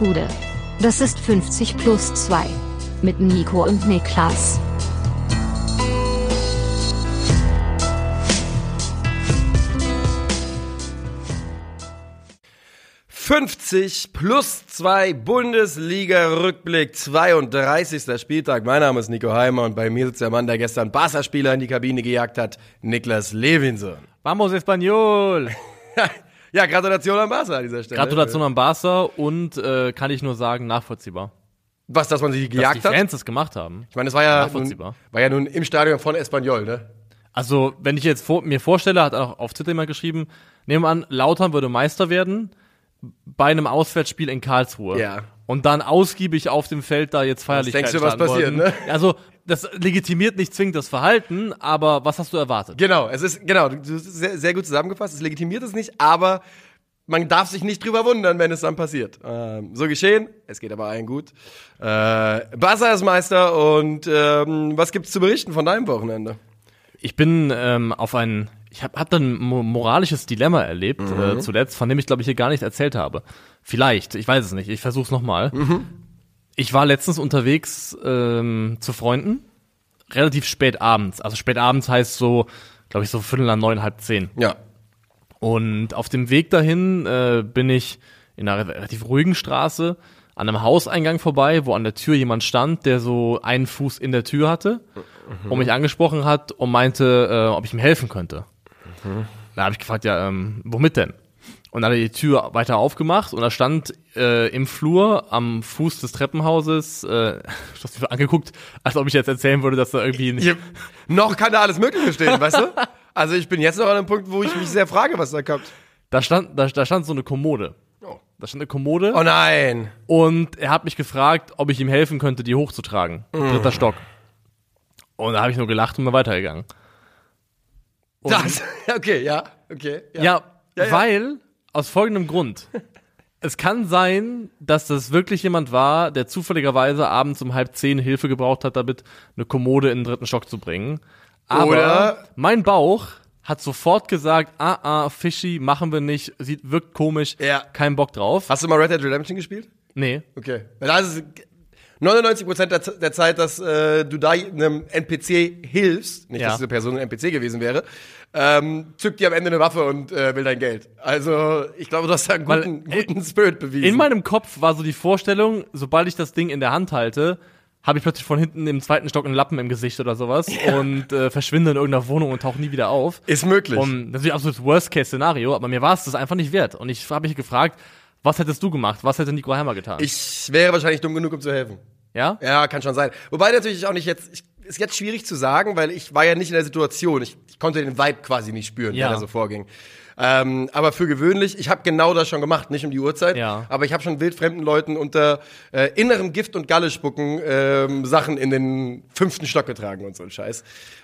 Gude. Das ist 50 plus 2. Mit Nico und Niklas. »50 plus 2 Bundesliga-Rückblick, 32. Spieltag. Mein Name ist Nico Heimer und bei mir sitzt der Mann, der gestern Barca-Spieler in die Kabine gejagt hat, Niklas Levinson. Vamos Español! Ja, Gratulation an Barca an dieser Stelle. Gratulation an Barca und äh, kann ich nur sagen, nachvollziehbar. Was, dass man sie gejagt dass die hat? Fans das gemacht haben. Ich meine, das war ja, nun, Nachvollziehbar. war ja nun im Stadion von Espanyol, ne? Also, wenn ich jetzt vor, mir vorstelle, hat auch auf Twitter jemand geschrieben, nehmen wir an, Lautern würde Meister werden bei einem Auswärtsspiel in Karlsruhe. Ja. Und dann ausgiebig auf dem Feld da jetzt Feierlichkeiten denkst du, was passiert, ne? Also, das legitimiert nicht zwingend das Verhalten, aber was hast du erwartet? Genau, es ist, genau, du du hast es sehr, sehr gut zusammengefasst, es legitimiert es nicht, aber man darf sich nicht drüber wundern, wenn es dann passiert. Ähm, so geschehen, es geht aber allen gut. Äh, Barca ist Meister und ähm, was gibt's zu berichten von deinem Wochenende? Ich bin ähm, auf ein, ich habe hab dann ein mo- moralisches Dilemma erlebt Mhm. äh, zuletzt, von dem ich glaube ich hier gar nicht erzählt habe. Vielleicht, ich weiß es nicht. Ich versuch's nochmal. Mhm. Ich war letztens unterwegs ähm, zu Freunden, relativ spät abends. Also spät abends heißt so, glaube ich so Viertel nach neun, halb zehn. Ja. Und auf dem Weg dahin äh, bin ich in einer relativ ruhigen Straße an einem Hauseingang vorbei, wo an der Tür jemand stand, der so einen Fuß in der Tür hatte und mich angesprochen hat und meinte, äh, ob ich ihm helfen könnte. Da habe ich gefragt, ja, ähm, womit denn? Und dann hat er die Tür weiter aufgemacht und da stand äh, im Flur am Fuß des Treppenhauses, äh, ich hab mich so angeguckt, als ob ich jetzt erzählen würde, dass da irgendwie Ich, noch kann da alles Mögliche stehen, weißt du? Also ich bin jetzt noch an einem Punkt, wo ich mich sehr frage, was da kommt. da stand, da, da stand so eine Kommode. Oh. Da stand eine Kommode. Oh nein. Und er hat mich gefragt, ob ich ihm helfen könnte, die hochzutragen. Dritter Stock. Und da habe ich nur gelacht und bin weitergegangen. Und Das, okay, ja, okay. Ja. Ja, ja. weil, aus folgendem Grund. es kann sein, dass das wirklich jemand war, der zufälligerweise abends um halb zehn Hilfe gebraucht hat, damit eine Kommode in den dritten Stock zu bringen. Aber Oder- mein Bauch hat sofort gesagt, ah, ah, fishy, machen wir nicht, sieht, wirkt komisch, Ja. kein Bock drauf. Hast du mal Red Dead Redemption gespielt? Nee. Okay. Das ist 99% der, Z- der Zeit, dass äh, du da einem NPC hilfst, nicht, Ja. dass diese Person ein NPC gewesen wäre, ähm, zückt dir am Ende eine Waffe und äh, will dein Geld. Also, ich glaube, du hast da einen Weil, guten, äh, guten Spirit bewiesen. In meinem Kopf war so die Vorstellung, sobald ich das Ding in der Hand halte, habe ich plötzlich von hinten im zweiten Stock einen Lappen im Gesicht oder sowas und äh, verschwinde in irgendeiner Wohnung und tauche nie wieder auf. ist möglich. Und das ist absolut Worst-Case-Szenario, aber mir war es das einfach nicht wert. Und ich habe mich gefragt, was hättest du gemacht? Was hätte Nico Heimer getan? ich wäre wahrscheinlich dumm genug, um zu helfen. ja? Ja, kann schon sein. Wobei natürlich auch nicht jetzt, ich, ist jetzt schwierig zu sagen, weil ich war ja nicht in der Situation. Ich, ich konnte den Vibe quasi nicht spüren, Ja. der da so vorging. Ähm, aber für gewöhnlich, ich habe genau das schon gemacht, nicht um die Uhrzeit, Ja. aber ich habe schon wildfremden Leuten unter äh, innerem Gift und Galle spucken ähm, Sachen in den fünften Stock getragen und so ein Scheiß.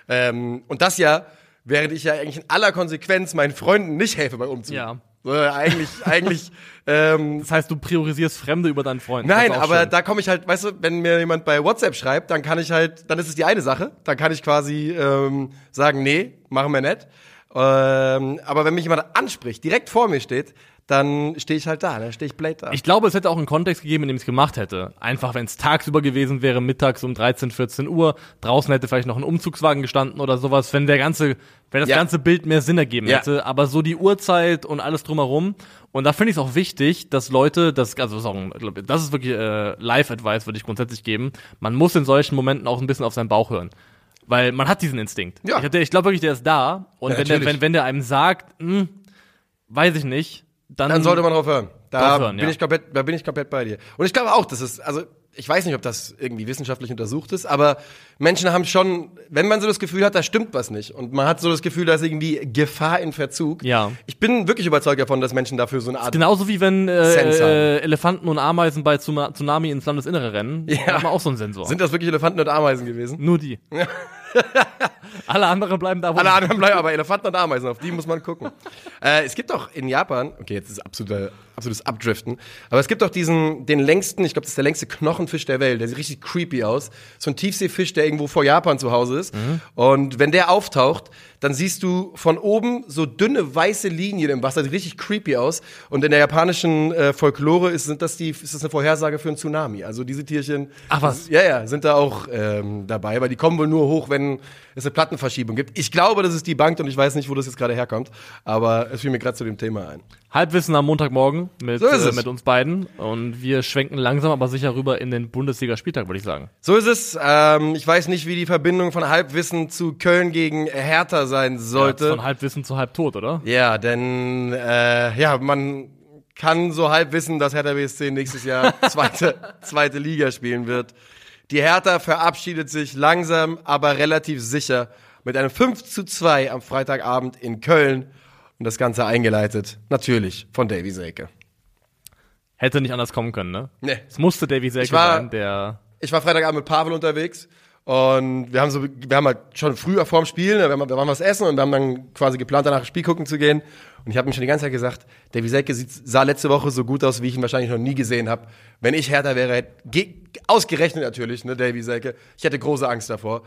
Ähm, und das ja, während ich ja eigentlich in aller Konsequenz meinen Freunden nicht helfe beim Umzug. Ja. So, eigentlich, eigentlich ähm, Das heißt, du priorisierst Fremde über deinen Freund. Nein, aber schön. da komme ich halt, weißt du, wenn mir jemand bei WhatsApp schreibt, dann kann ich halt, dann ist es die eine Sache, dann kann ich quasi ähm, sagen, nee, machen wir nicht. Ähm, aber wenn mich jemand anspricht, direkt vor mir steht, dann stehe ich halt da, dann stehe ich blöd da. Ich glaube, es hätte auch einen Kontext gegeben, in dem ich es gemacht hätte. Einfach, wenn es tagsüber gewesen wäre, mittags um 13, 14 Uhr, draußen hätte vielleicht noch ein Umzugswagen gestanden oder sowas, wenn der ganze, wenn das Ja. ganze Bild mehr Sinn ergeben Ja. hätte. Aber so die Uhrzeit und alles drumherum. Und da finde ich es auch wichtig, dass Leute, das, also ich, das ist wirklich äh, Live-Advice, würde ich grundsätzlich geben. Man muss in solchen Momenten auch ein bisschen auf seinen Bauch hören. Weil man hat diesen Instinkt. Ja. Ich, ich glaube wirklich, der ist da. Und Ja, wenn, der, wenn, wenn der einem sagt, hm, weiß ich nicht, dann, dann sollte man drauf hören. Da Drauf hören, bin ja. ich komplett, da bin ich komplett bei dir. Und ich glaube auch, dass es, also ich weiß nicht, ob das irgendwie wissenschaftlich untersucht ist, aber Menschen haben schon, wenn man so das Gefühl hat, da stimmt was nicht und man hat so das Gefühl, da ist irgendwie Gefahr in Verzug. Ja. Ich bin wirklich überzeugt davon, dass Menschen dafür so eine Art Genauso wie wenn äh, äh, Elefanten und Ameisen bei Tsunami ins Landesinnere rennen. Ja. Haben wir auch so einen Sensor. Sind das wirklich Elefanten und Ameisen gewesen? Nur die. Alle anderen bleiben da, wo Alle anderen bleiben aber Elefanten und Ameisen, auf die muss man gucken. äh, es gibt auch in Japan, okay, jetzt ist absoluter absolutes Abdriften. Aber es gibt auch diesen, den längsten, ich glaube, das ist der längste Knochenfisch der Welt. Der sieht richtig creepy aus. So ein Tiefseefisch, der irgendwo vor Japan zu Hause ist. Und wenn der auftaucht, dann siehst du von oben so dünne weiße Linien im Wasser, sieht richtig creepy aus. Und in der japanischen äh, Folklore ist, sind das die, ist das eine Vorhersage für einen Tsunami. Also diese Tierchen, Ach, was? ja, ja, sind da auch ähm, dabei, weil die kommen wohl nur hoch, wenn es eine Plattenverschiebung gibt. Ich glaube, das ist die Bank und ich weiß nicht, wo das jetzt gerade herkommt, aber es fiel mir gerade zu dem Thema ein. Halbwissen am Montagmorgen mit, So äh, mit uns beiden. Und wir schwenken langsam aber sicher rüber in den Bundesligaspieltag, würde ich sagen. So ist es. Ähm, ich weiß nicht, wie die Verbindung von Halbwissen zu Köln gegen Hertha sein sollte. Von Halbwissen zu Halbtot, oder? Ja, denn äh, ja, man kann so halb wissen, dass Hertha BSC nächstes Jahr zweite, zweite Liga spielen wird. Die Hertha verabschiedet sich langsam, aber relativ sicher mit einem 5 zu 2 am Freitagabend in Köln. Und das Ganze eingeleitet, natürlich, von Davy Selke. Hätte nicht anders kommen können, ne? Nee. Es musste Davy Selke Ich war- sein, der Ich war Freitagabend mit Pavel unterwegs und wir haben so, wir haben halt schon früher vorm Spiel, ne, wir, haben, wir waren was essen und wir haben dann quasi geplant, danach Spiel gucken zu gehen. Und ich habe mir schon die ganze Zeit gesagt, Davy Selke sieht, sah letzte Woche so gut aus, wie ich ihn wahrscheinlich noch nie gesehen habe. Wenn ich Hertha wäre, ausgerechnet natürlich, ne, Davy Selke, ich hätte große Angst davor.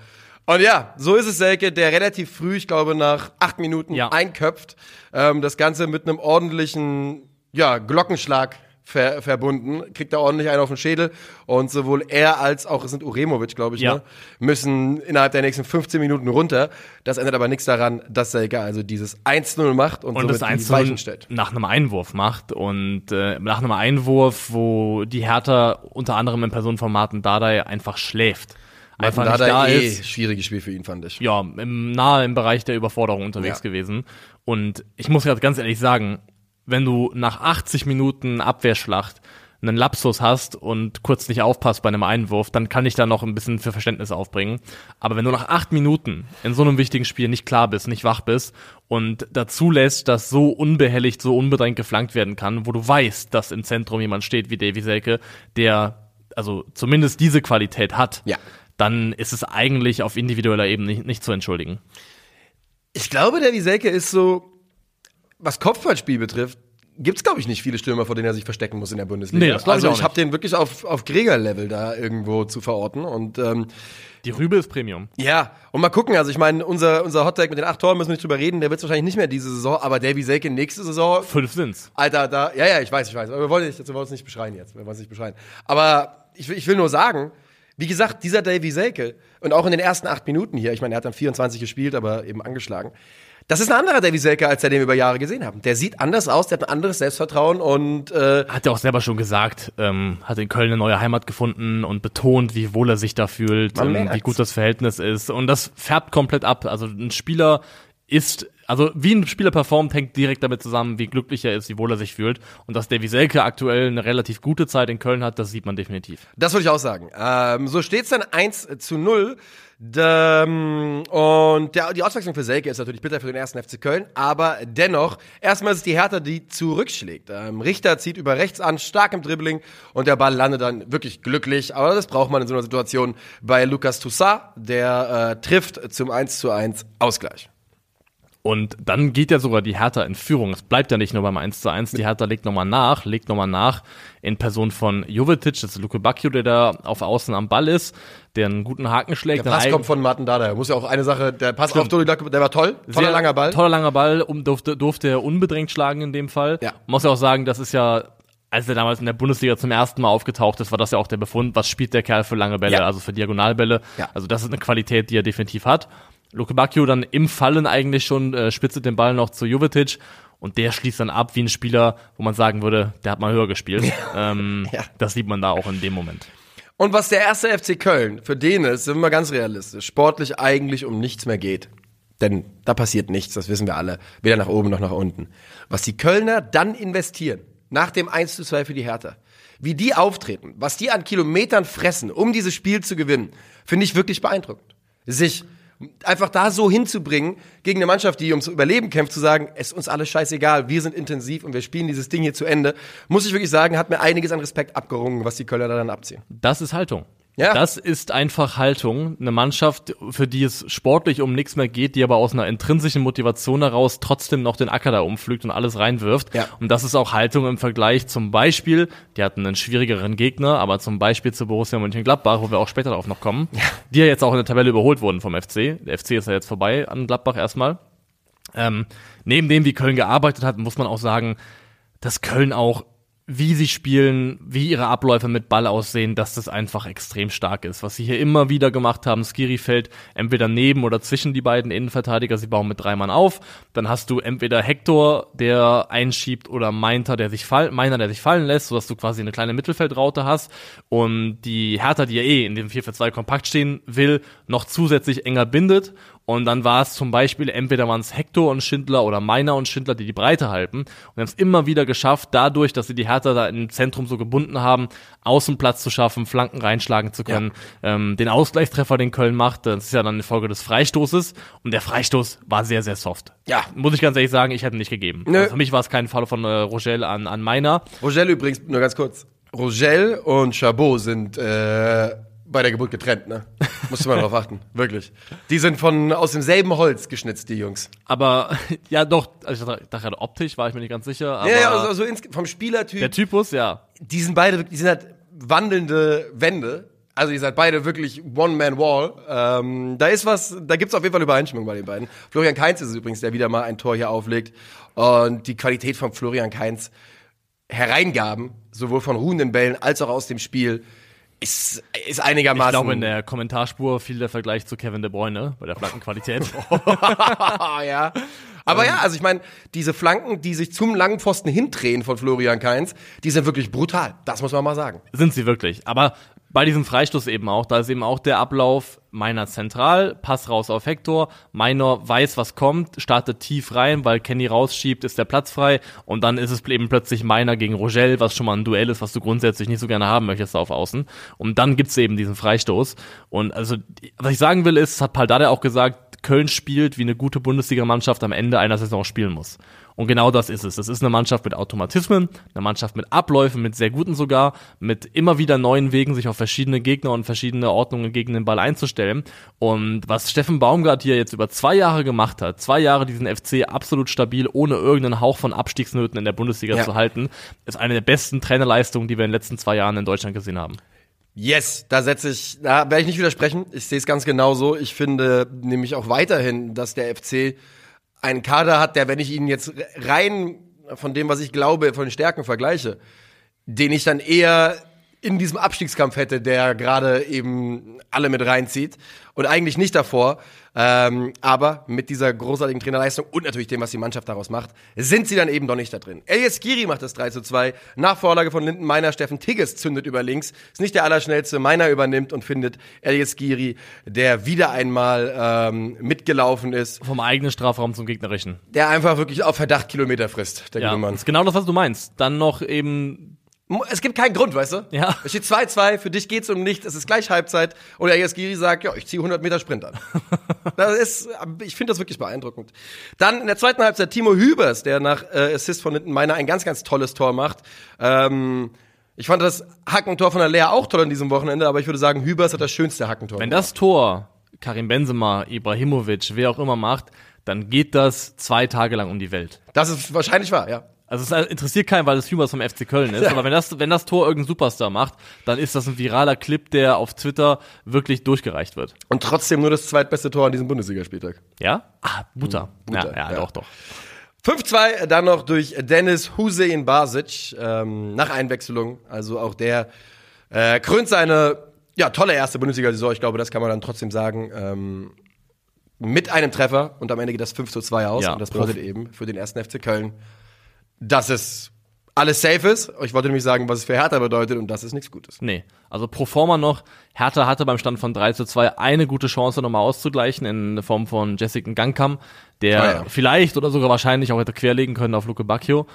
Und ja, so ist es Selke, der relativ früh, ich glaube nach acht Minuten, Ja. einköpft. Ähm, das Ganze mit einem ordentlichen ja, Glockenschlag ver verbunden, kriegt er ordentlich einen auf den Schädel und sowohl er als auch, es sind Uremovic, glaube ich, Ja. ne, müssen innerhalb der nächsten 15 Minuten runter. Das ändert aber nichts daran, dass Selke also dieses 1-0 macht und, und somit das 1 die Weichen stellt. nach einem Einwurf macht und äh, nach einem Einwurf, wo die Hertha unter anderem in Person von Martin Dardai einfach schläft. Einfach Martin nicht da eh ist. schwieriges Spiel für ihn, fand ich. ja, im, nahe im Bereich der Überforderung unterwegs Ja. gewesen. Und ich muss gerade ganz ehrlich sagen, wenn du nach 80 Minuten Abwehrschlacht einen Lapsus hast und kurz nicht aufpasst bei einem Einwurf, dann kann ich da noch ein bisschen für Verständnis aufbringen. Aber wenn du nach acht Minuten in so einem wichtigen Spiel nicht klar bist, nicht wach bist und dazu lässt, dass so unbehelligt, so unbedrängt geflankt werden kann, wo du weißt, dass im Zentrum jemand steht wie Davy Selke, der also zumindest diese Qualität hat, Ja. dann ist es eigentlich auf individueller Ebene nicht, nicht zu entschuldigen. Ich glaube, der Selke ist so, was Kopfballspiel betrifft, gibt's glaube ich nicht viele Stürmer, vor denen er sich verstecken muss in der Bundesliga. Nee, das ich also auch ich habe den wirklich auf, auf Gregor-Level da irgendwo zu verorten und ähm, Die Rübe ist Premium. Ja, und mal gucken, also ich meine, unser, unser Hottag mit den acht Toren müssen wir nicht drüber reden, der wird wahrscheinlich nicht mehr diese Saison, aber Davy Selke nächste Saison, Fünf sind's. Alter, da, ja, ja, ich weiß, ich weiß, aber wir wollen nicht, wir wollen uns nicht beschreien jetzt, wir wollen es nicht beschreien. Aber ich, will- ich will nur sagen, wie gesagt, dieser Davy Selke und auch in den ersten acht Minuten hier, ich meine, er hat dann 24 gespielt, aber eben angeschlagen. Das ist ein anderer Davy Selke, als der den wir über Jahre gesehen haben. Der sieht anders aus, der hat ein anderes Selbstvertrauen und äh, Hat er auch selber schon gesagt, ähm, hat in Köln eine neue Heimat gefunden und betont, wie wohl er sich da fühlt, ähm, wie gut das Verhältnis ist. Und das färbt komplett ab. Also ein Spieler ist, also wie ein Spieler performt, hängt direkt damit zusammen, wie glücklich er ist, wie wohl er sich fühlt. Und dass Davy Selke aktuell eine relativ gute Zeit in Köln hat, das sieht man definitiv. Das würde ich auch sagen. Ähm, so steht's dann 1 zu 0. Ähm, und der, die Auswechslung für Selke ist natürlich bitter für den ersten FC Köln, aber dennoch, erstmal ist es die Hertha, die zurückschlägt. Ähm, Richter zieht über rechts an, stark im Dribbling und der Ball landet dann wirklich glücklich, aber das braucht man in so einer Situation bei Lucas Toussaint, der äh, trifft zum 1 zu 1 Ausgleich. Und dann geht ja sogar die Hertha in Führung. Es bleibt ja nicht nur beim 1 zu 1. Die Hertha legt nochmal nach, legt nochmal nach in Person von Jovetic, das ist Luke Bacchio, der da auf Außen am Ball ist, der einen guten Haken schlägt. Der Pass kommt von Martin Dada. Muss ja auch eine Sache, der Pass auf Dodi der war toll, toller Sehr langer Ball. Toller langer Ball, um, durfte, durfte er unbedrängt schlagen in dem Fall. Ja. Muss ja auch sagen, das ist ja, als er damals in der Bundesliga zum ersten Mal aufgetaucht ist, war das ja auch der Befund, was spielt der Kerl für lange Bälle, Ja. also für Diagonalbälle. Ja. Also das ist eine Qualität, die er definitiv hat. Luke Bacchio dann im Fallen eigentlich schon, äh, spitzt den Ball noch zu Jovetic und der schließt dann ab wie ein Spieler, wo man sagen würde, der hat mal höher gespielt. Ähm, Ja. Das sieht man da auch in dem Moment. Und was der erste FC Köln, für den es, sind wir mal ganz realistisch, sportlich eigentlich um nichts mehr geht. Denn da passiert nichts, das wissen wir alle. Weder nach oben noch nach unten. Was die Kölner dann investieren, nach dem 1 zu 2 für die Hertha, wie die auftreten, was die an Kilometern fressen, um dieses Spiel zu gewinnen, finde ich wirklich beeindruckend. Sich einfach da so hinzubringen, gegen eine Mannschaft, die ums Überleben kämpft, zu sagen, es ist uns alles scheißegal, wir sind intensiv und wir spielen dieses Ding hier zu Ende, muss ich wirklich sagen, hat mir einiges an Respekt abgerungen, was die Kölner da dann abziehen. Das ist Haltung. Ja. Das ist einfach Haltung. Eine Mannschaft, für die es sportlich um nichts mehr geht, die aber aus einer intrinsischen Motivation heraus trotzdem noch den Acker da umpflügt und alles reinwirft. Ja. Und das ist auch Haltung im Vergleich zum Beispiel, die hatten einen schwierigeren Gegner, aber zum Beispiel zu Borussia Mönchengladbach, wo wir auch später darauf noch kommen, die ja jetzt auch in der Tabelle überholt wurden vom FC. Der FC ist ja jetzt vorbei an Gladbach erstmal. Ähm, neben dem, wie Köln gearbeitet hat, muss man auch sagen, dass Köln auch, wie sie spielen, wie ihre Abläufe mit Ball aussehen, dass das einfach extrem stark ist. Was sie hier immer wieder gemacht haben, Skiri fällt entweder neben oder zwischen die beiden Innenverteidiger, sie bauen mit drei Mann auf. Dann hast du entweder Hector, der einschiebt, oder Meinter, der sich fall, Meiner, der sich fallen lässt, sodass du quasi eine kleine Mittelfeldraute hast. Und die Hertha, die ja eh in dem 4-4-2 kompakt stehen will, noch zusätzlich enger bindet. Und dann war es zum Beispiel, entweder waren es Hector und Schindler oder Meiner und Schindler, die die Breite halten. Und haben es immer wieder geschafft, dadurch, dass sie die Hertha da im Zentrum so gebunden haben, Außenplatz zu schaffen, Flanken reinschlagen zu können. Ähm, den Ausgleichstreffer, den Köln macht, das ist ja dann eine Folge des Freistoßes. Und der Freistoß war sehr, sehr soft. Ja. Muss ich ganz ehrlich sagen, ich hätte ihn nicht gegeben. Nö. Also für mich war es kein Fall von äh, Rogel an, an Meiner. Rogel übrigens, nur ganz kurz. Rogel und Chabot sind äh, bei der Geburt getrennt, ne? Musste man darauf achten. Wirklich. Die sind von aus demselben Holz geschnitzt, die Jungs. Aber ja, doch, also ich dachte gerade optisch, war ich mir nicht ganz sicher. Ja, ja, also, also ins, vom Spielertyp. der Typus, ja. die sind beide, die sind halt wandelnde Wände. Also ihr seid beide wirklich One-Man-Wall. Ähm, da ist was, da gibt's auf jeden Fall Übereinstimmung bei den beiden. Florian Kainz ist es übrigens, der wieder mal ein Tor hier auflegt. Und die Qualität von Florian Kainz hereingaben, sowohl von ruhenden Bällen als auch aus dem Spiel, ist, ist Ich einigermaßen. glaube, in der Kommentarspur fiel der Vergleich zu Kevin De Bruyne bei der Flankenqualität. Ah, ja. Aber ja, also ich meine, diese Flanken, die sich zum langen Pfosten hindrehen von Florian Kainz, die sind wirklich brutal. Das muss man mal sagen. Sind sie wirklich. Aber bei diesem Freistoß eben auch, da ist eben auch der Ablauf meiner zentral, Pass raus auf Hector, meiner weiß, was kommt, startet tief rein, weil Kenny rausschiebt, ist der Platz frei und dann ist es eben plötzlich meiner gegen Rogel, was schon mal ein Duell ist, was du grundsätzlich nicht so gerne haben möchtest auf Außen. Und dann gibt's eben diesen Freistoß. Und also, was ich sagen will, ist, hat Paldada auch gesagt, Köln spielt, wie eine gute Bundesligamannschaft am Ende einer Saison spielen muss. Und genau das ist es. Es ist eine Mannschaft mit Automatismen, eine Mannschaft mit Abläufen, mit sehr guten sogar, mit immer wieder neuen Wegen, sich auf verschiedene Gegner und verschiedene Ordnungen gegen den Ball einzustellen. Und was Steffen Baumgart hier jetzt über zwei Jahre gemacht hat, zwei Jahre diesen FC absolut stabil, ohne irgendeinen Hauch von Abstiegsnöten in der Bundesliga Ja. zu halten, ist eine der besten Trainerleistungen, die wir in den letzten zwei Jahren in Deutschland gesehen haben. Yes, da setze ich, da werde ich nicht widersprechen. Ich sehe es ganz genauso. Ich finde nämlich auch weiterhin, dass der FC einen Kader hat, der, wenn ich ihn jetzt rein von dem, was ich glaube, von den Stärken vergleiche, den ich dann eher in diesem Abstiegskampf hätte, der gerade eben alle mit reinzieht und eigentlich nicht davor. Ähm, aber mit dieser großartigen Trainerleistung und natürlich dem, was die Mannschaft daraus macht, sind sie dann eben doch nicht da drin. Elias Giri macht das 3 zu 2. Nach Vorlage von Linden Meiner, Steffen Tigges zündet über links. Ist nicht der Allerschnellste. Meiner übernimmt und findet Elias Giri, der wieder einmal ähm, mitgelaufen ist, Vom eigenen Strafraum zum gegnerischen. der einfach wirklich auf Verdacht Kilometer frisst, der Ja, Mann. ist genau das, was du meinst. Dann noch eben Es gibt keinen Grund, weißt du? Ja. Es steht 2-2, für dich geht's um nichts, es ist gleich Halbzeit. Und Elias Giri sagt, ja, ich ziehe 100 Meter Sprint an. das ist, ich finde das wirklich beeindruckend. Dann in der zweiten Halbzeit Timo Hübers, der nach äh, Assist von Meiner ein ganz, ganz tolles Tor macht. Ähm, ich fand das Hackentor von der Lea auch toll an diesem Wochenende, aber ich würde sagen, Hübers hat das schönste Hackentor. Wenn das Tor Karim Benzema, Ibrahimovic, wer auch immer macht, dann geht das zwei Tage lang um die Welt. das ist wahrscheinlich wahr, ja. Also es interessiert keinen, weil es Hübers vom FC Köln ist. Ja. Aber wenn das, wenn das Tor irgendein Superstar macht, dann ist das ein viraler Clip, der auf Twitter wirklich durchgereicht wird. Und trotzdem nur das zweitbeste Tor an diesem Bundesligaspieltag. Ja? Ah, Butter. Butter, ja, ja, ja. doch, doch. 5-2 dann noch durch Dennis Hussein Basic ähm, nach Einwechslung. Also auch der äh, krönt seine ja, tolle erste Bundesliga-Saison. Ich glaube, das kann man dann trotzdem sagen. Ähm, mit einem Treffer und am Ende geht das 5 zu 2 aus. Ja, und das bedeutet eben für den ersten FC Köln, dass es alles safe ist. Ich wollte nämlich sagen, was es für Hertha bedeutet und das ist nichts Gutes. Nee. Also pro forma noch, Hertha hatte beim Stand von 3 zu 2 eine gute Chance nochmal auszugleichen in Form von Jessica Gangkam, der Ah, ja. vielleicht oder sogar wahrscheinlich auch hätte querlegen können auf Luke Bacchio.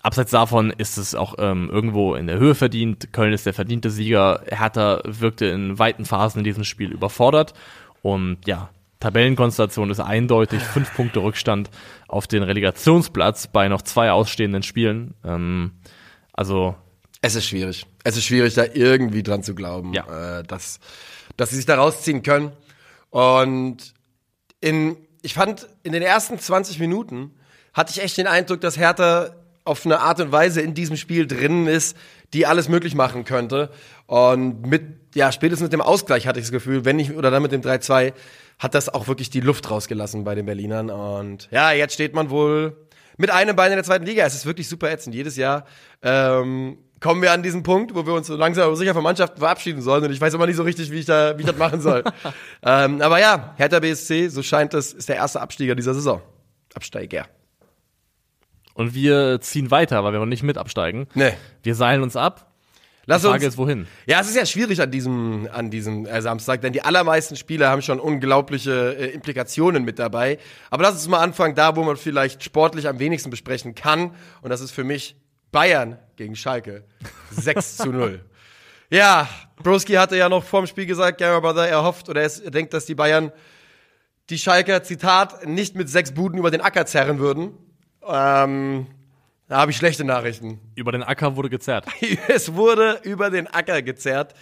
Abseits davon ist es auch ähm, irgendwo in der Höhe verdient. Köln ist der verdiente Sieger. Hertha wirkte in weiten Phasen in diesem Spiel überfordert. Und ja, Tabellenkonstellation ist eindeutig. Fünf Punkte Rückstand auf den Relegationsplatz bei noch zwei ausstehenden Spielen. Ähm, also Es ist schwierig. Es ist schwierig, da irgendwie dran zu glauben, Ja. äh, dass, dass sie sich da rausziehen können. Und in, ich fand, in den ersten 20 Minuten hatte ich echt den Eindruck, dass Hertha auf eine Art und Weise in diesem Spiel drin ist, die alles möglich machen könnte. Und mit, ja, spätestens mit dem Ausgleich hatte ich das Gefühl, wenn nicht, oder dann mit dem 3-2, hat das auch wirklich die Luft rausgelassen bei den Berlinern. Und ja, jetzt steht man wohl mit einem Bein in der zweiten Liga. Es ist wirklich super ätzend. Jedes Jahr ähm, kommen wir an diesen Punkt, wo wir uns so langsam aber sicher von Mannschaften verabschieden sollen. Und ich weiß immer nicht so richtig, wie ich, da, wie ich das machen soll. ähm, aber ja, Hertha BSC, so scheint es, ist der erste Abstieger dieser Saison. Absteiger. Und wir ziehen weiter, weil wir noch nicht mit absteigen. Nee. Wir seilen uns ab. Lass Die Frage uns, ist, wohin? Ja, es ist ja schwierig an diesem, an diesem äh, Samstag, denn die allermeisten Spiele haben schon unglaubliche äh, Implikationen mit dabei. Aber lass uns mal anfangen, da wo man vielleicht sportlich am wenigsten besprechen kann. Und das ist für mich Bayern gegen Schalke. 6 zu 0. Ja, Broski hatte ja noch vorm Spiel gesagt, ja, aber er hofft oder er er denkt, dass die Bayern die Schalker, Zitat, nicht mit sechs Buden über den Acker zerren würden. Ähm, da habe ich schlechte Nachrichten. Über den Acker wurde gezerrt. Es wurde über den Acker gezerrt.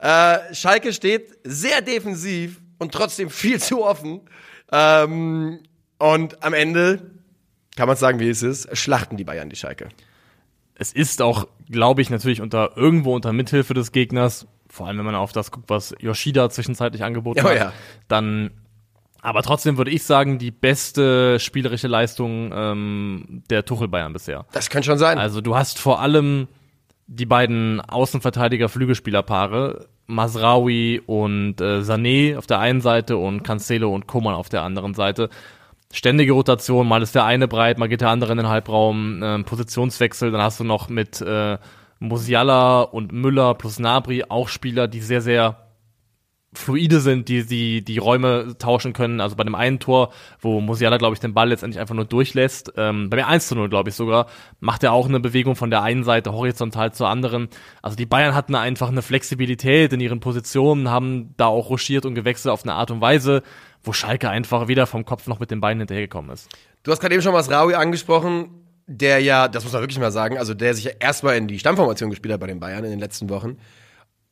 Äh, Schalke steht sehr defensiv und trotzdem viel zu offen. Ähm, und am Ende kann man sagen, wie es ist, schlachten die Bayern die Schalke. Es ist auch, glaube ich, natürlich unter irgendwo unter Mithilfe des Gegners, vor allem wenn man auf das guckt, was Yoshida zwischenzeitlich angeboten Oh hat, ja. dann aber trotzdem würde ich sagen, die beste spielerische Leistung ähm, der Tuchel Bayern bisher. Das könnte schon sein. Also du hast vor allem die beiden Außenverteidiger-Flügelspielerpaare, Masraoui und äh, Sané auf der einen Seite und Cancelo und Koman auf der anderen Seite. Ständige Rotation, mal ist der eine breit, mal geht der andere in den Halbraum, ähm, Positionswechsel, dann hast du noch mit äh, Musiala und Müller plus Nabri auch Spieler, die sehr, sehr fluide sind, die, die die Räume tauschen können. Also bei dem einen Tor, wo Musiala, glaube ich, den Ball letztendlich einfach nur durchlässt, ähm, bei mir 1 zu 0, glaube ich sogar, macht er auch eine Bewegung von der einen Seite horizontal zur anderen. Also die Bayern hatten einfach eine Flexibilität in ihren Positionen, haben da auch ruschiert und gewechselt auf eine Art und Weise, wo Schalke einfach weder vom Kopf noch mit den Beinen hinterhergekommen ist. Du hast gerade eben schon was Raui angesprochen, der ja, das muss man wirklich mal sagen, also der sich ja erstmal in die Stammformation gespielt hat bei den Bayern in den letzten Wochen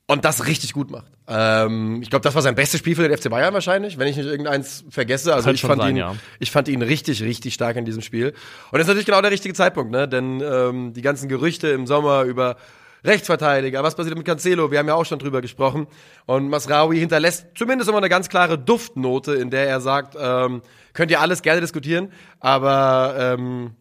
und das richtig gut macht. Ähm, ich glaube, das war sein bestes Spiel für den FC Bayern wahrscheinlich, wenn ich nicht irgendeins vergesse. Also ich fand sein, ihn, ja. ich fand ihn richtig, richtig stark in diesem Spiel. Und das ist natürlich genau der richtige Zeitpunkt, ne? Denn ähm, die ganzen Gerüchte im Sommer über Rechtsverteidiger, was passiert mit Cancelo? Wir haben ja auch schon drüber gesprochen. Und Masraoui hinterlässt zumindest immer eine ganz klare Duftnote, in der er sagt, ähm, könnt ihr alles gerne diskutieren, aber ähm,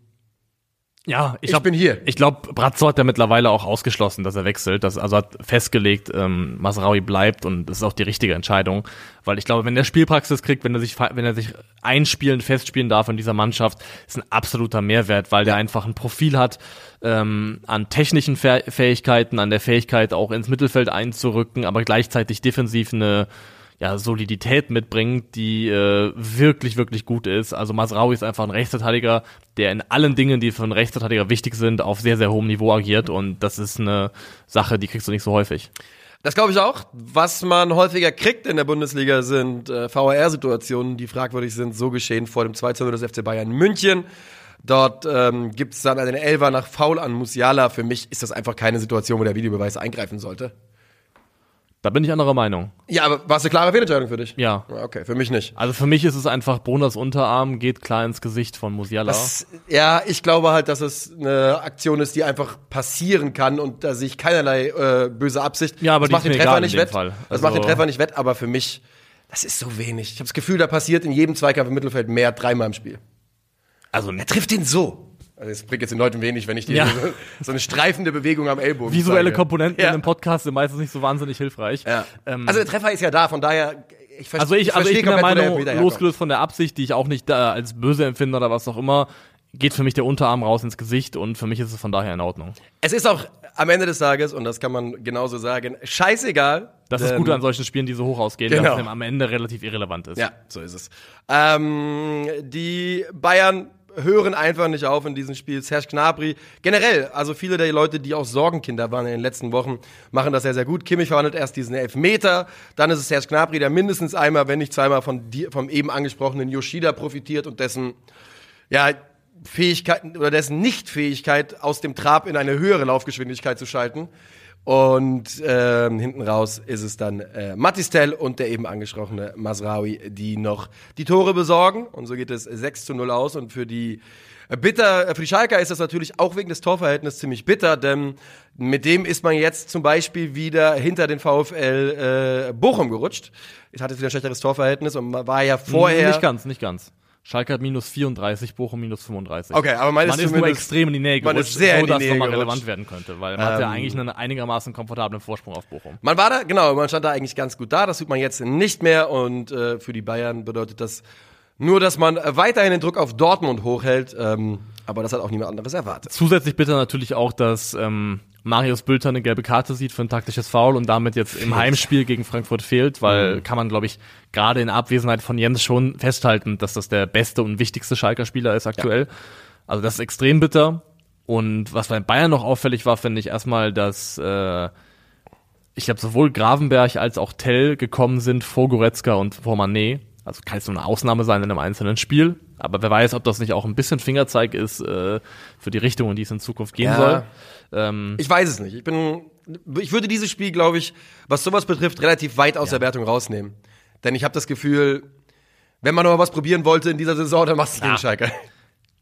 Ja, ich, ich glaub, bin hier. Ich glaube, Brazzo hat ja mittlerweile auch ausgeschlossen, dass er wechselt. Das, also hat festgelegt, ähm, Masraoui bleibt und das ist auch die richtige Entscheidung. Weil ich glaube, wenn der Spielpraxis kriegt, wenn er sich, wenn er sich einspielen, festspielen darf in dieser Mannschaft, ist ein absoluter Mehrwert, weil der einfach ein Profil hat ähm, an technischen Fäh- Fähigkeiten, an der Fähigkeit auch ins Mittelfeld einzurücken, aber gleichzeitig defensiv eine ja, Solidität mitbringt, die äh, wirklich, wirklich gut ist. Also Masraoui ist einfach ein Rechtsverteidiger, der in allen Dingen, die für einen Rechtsverteidiger wichtig sind, auf sehr, sehr hohem Niveau agiert und das ist eine Sache, die kriegst du nicht so häufig. Das glaube ich auch. Was man häufiger kriegt in der Bundesliga sind äh, VAR-Situationen, die fragwürdig sind. So geschehen vor dem 2 0 des FC Bayern München. Dort ähm, gibt es dann einen Elfer nach Foul an Musiala. Für mich ist das einfach keine Situation, wo der Videobeweis eingreifen sollte. Da bin ich anderer Meinung. Ja, aber war es eine klare Fehlentscheidung für dich? Ja. Okay, für mich nicht. Also für mich ist es einfach, Brunas Unterarm geht klar ins Gesicht von Musiala. Das, ja, ich glaube halt, dass es eine Aktion ist, die einfach passieren kann und da sehe ich keinerlei äh, böse Absicht. Ja, aber das macht den Treffer nicht wett. Fall. Das macht den Also- Treffer nicht wett, aber für mich, das ist so wenig. Ich habe das Gefühl, da passiert in jedem Zweikampf im Mittelfeld mehr dreimal im Spiel. also Er trifft den so. Also das bringt jetzt den Leuten wenig, wenn ich dir Ja. so, so eine streifende Bewegung am Ellbogen visuelle zeige. Komponenten ja. in einem Podcast sind meistens nicht so wahnsinnig hilfreich. Ja. Ähm, also der Treffer ist ja da, von daher, ich, ver Also ich, also ich verstehe bin der Meinung, losgelöst von der Absicht, die ich auch nicht da als böse empfinde oder was auch immer, geht für mich der Unterarm raus ins Gesicht und für mich ist es von daher in Ordnung. Es ist auch am Ende des Tages, und das kann man genauso sagen, scheißegal. Das ist gut an solchen Spielen, die so hoch ausgehen, Genau. dass es am Ende relativ irrelevant ist. Ja, so ist es. Ähm, die Bayern hören einfach nicht auf in diesem Spiel. Serge Gnabry, generell, also viele der Leute, die auch Sorgenkinder waren in den letzten Wochen, machen das sehr, sehr gut. Kimmich verwandelt erst diesen Elfmeter, dann ist es Serge Gnabry, der mindestens einmal, wenn nicht zweimal von dir, vom eben angesprochenen Yoshida profitiert und dessen, ja, Fähigkeit oder dessen Nichtfähigkeit aus dem Trab in eine höhere Laufgeschwindigkeit zu schalten. Und ähm, hinten raus ist es dann äh, Matistel und der eben angesprochene Masraoui, die noch die Tore besorgen. Und so geht es 6 zu 0 aus. Und für die äh, bitter, äh, für die Schalker ist das natürlich auch wegen des Torverhältnisses ziemlich bitter, denn mit dem ist man jetzt zum Beispiel wieder hinter den VfL äh, Bochum gerutscht. Es hat jetzt wieder ein schlechteres Torverhältnis und man war ja vorher. Nicht ganz, nicht ganz. Schalke hat minus 34, Bochum minus 35. Okay, aber man ist man ist nur extrem in die Nähe man gerutscht, ist sehr so in die dass Nähe nochmal gerutscht. relevant werden könnte, weil man hat ja eigentlich einen einigermaßen komfortablen Vorsprung auf Bochum. Man war da, genau, man stand da eigentlich ganz gut da. Das tut man jetzt nicht mehr. Und äh, für die Bayern bedeutet das nur, dass man weiterhin den Druck auf Dortmund hochhält. Ähm, aber das hat auch niemand anderes erwartet. Zusätzlich bitte natürlich auch, dass ähm, Marius Bülter eine gelbe Karte sieht für ein taktisches Foul und damit jetzt im Heimspiel gegen Frankfurt fehlt, weil Mhm. kann man, glaube ich, gerade in Abwesenheit von Jens schon festhalten, dass das der beste und wichtigste Schalker Spieler ist aktuell. Also das ist extrem bitter. Und was bei Bayern noch auffällig war, finde ich erstmal, dass äh, ich glaube, sowohl Gravenberg als auch Tell gekommen sind vor Goretzka und vor Manet. Also kann jetzt nur eine Ausnahme sein in einem einzelnen Spiel. Aber wer weiß, ob das nicht auch ein bisschen Fingerzeig ist äh, für die Richtung, in die es in Zukunft gehen Ja. soll. Ähm, Ich weiß es nicht. Ich bin, ich würde dieses Spiel, glaube ich, was sowas betrifft, relativ weit aus der Wertung rausnehmen. Denn ich habe das Gefühl, wenn man noch mal was probieren wollte in dieser Saison, dann machst du es gegen Schalke.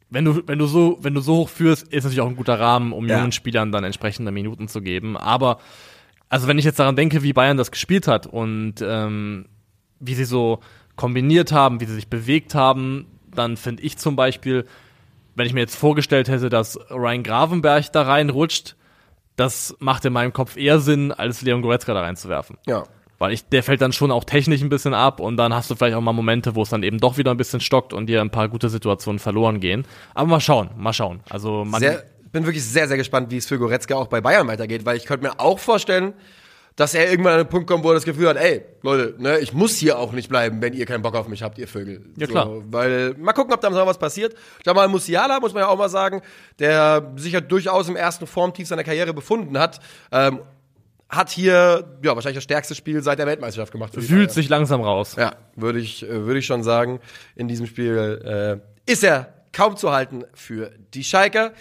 wenn du, wenn du so, wenn du so hoch führst, ist natürlich auch ein guter Rahmen, um Ja. jungen Spielern dann entsprechende Minuten zu geben. Aber also wenn ich jetzt daran denke, wie Bayern das gespielt hat und ähm, wie sie so kombiniert haben, wie sie sich bewegt haben, dann finde ich zum Beispiel, wenn ich mir jetzt vorgestellt hätte, dass Ryan Gravenberg da reinrutscht, das macht in meinem Kopf eher Sinn, als Leon Goretzka da reinzuwerfen. Ja. Weil ich, der fällt dann schon auch technisch ein bisschen ab und dann hast du vielleicht auch mal Momente, wo es dann eben doch wieder ein bisschen stockt und dir ein paar gute Situationen verloren gehen. Aber mal schauen, mal schauen. Also man, Sehr, bin wirklich sehr, sehr gespannt, wie es für Goretzka auch bei Bayern weitergeht, weil ich könnte mir auch vorstellen, dass er irgendwann an einen Punkt kommt, wo er das Gefühl hat, ey, Leute, ne, ich muss hier auch nicht bleiben, wenn ihr keinen Bock auf mich habt, ihr Vögel. Ja, klar. So, weil, mal gucken, ob da noch was passiert. Jamal Musiala, muss man ja auch mal sagen, der sich ja durchaus im ersten Formtief seiner Karriere befunden hat, ähm, hat hier, ja, wahrscheinlich das stärkste Spiel seit der Weltmeisterschaft gemacht. fühlt sich langsam raus. Ja, würde ich, äh, würde ich schon sagen. In diesem Spiel äh, ist er kaum zu halten für die Schalker,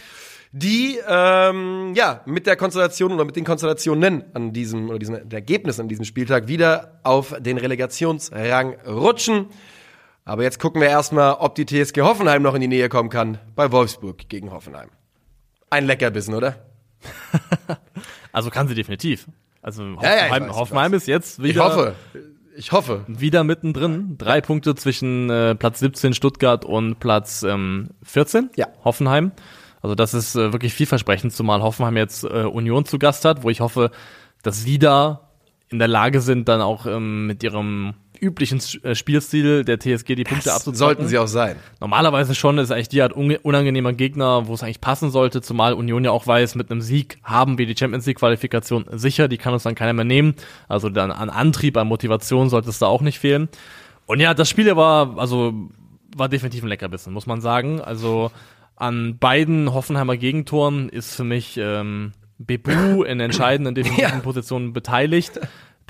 die ähm, ja mit der Konstellation oder mit den Konstellationen an diesem oder diesen Ergebnissen an diesem Spieltag wieder auf den Relegationsrang rutschen. Aber jetzt gucken wir erstmal, ob die TSG Hoffenheim noch in die Nähe kommen kann bei Wolfsburg gegen Hoffenheim. Ein Leckerbissen, oder? Also kann sie definitiv. Also ja, ich Hoffenheim, weiß, Hoffenheim ist jetzt wieder, Ich hoffe. Ich hoffe. wieder mittendrin. Drei Punkte zwischen äh, Platz 17 Stuttgart und Platz ähm, 14 Ja. Hoffenheim. Also das ist äh, wirklich vielversprechend, zumal Hoffenheim jetzt äh, Union zu Gast hat, wo ich hoffe, dass sie da in der Lage sind, dann auch ähm, mit ihrem üblichen äh, Spielstil der TSG die Punkte abzuzocken. Sollten sie auch sein. Normalerweise schon ist eigentlich die Art unangenehmer Gegner, wo es eigentlich passen sollte, zumal Union ja auch weiß, mit einem Sieg haben wir die Champions League Qualifikation sicher, die kann uns dann keiner mehr nehmen. Also dann an Antrieb, an Motivation sollte es da auch nicht fehlen. Und ja, das Spiel war, also, war definitiv ein Leckerbissen, muss man sagen. Also an beiden Hoffenheimer Gegentoren ist für mich ähm, Bebu in entscheidenden defensiven Ja. Positionen beteiligt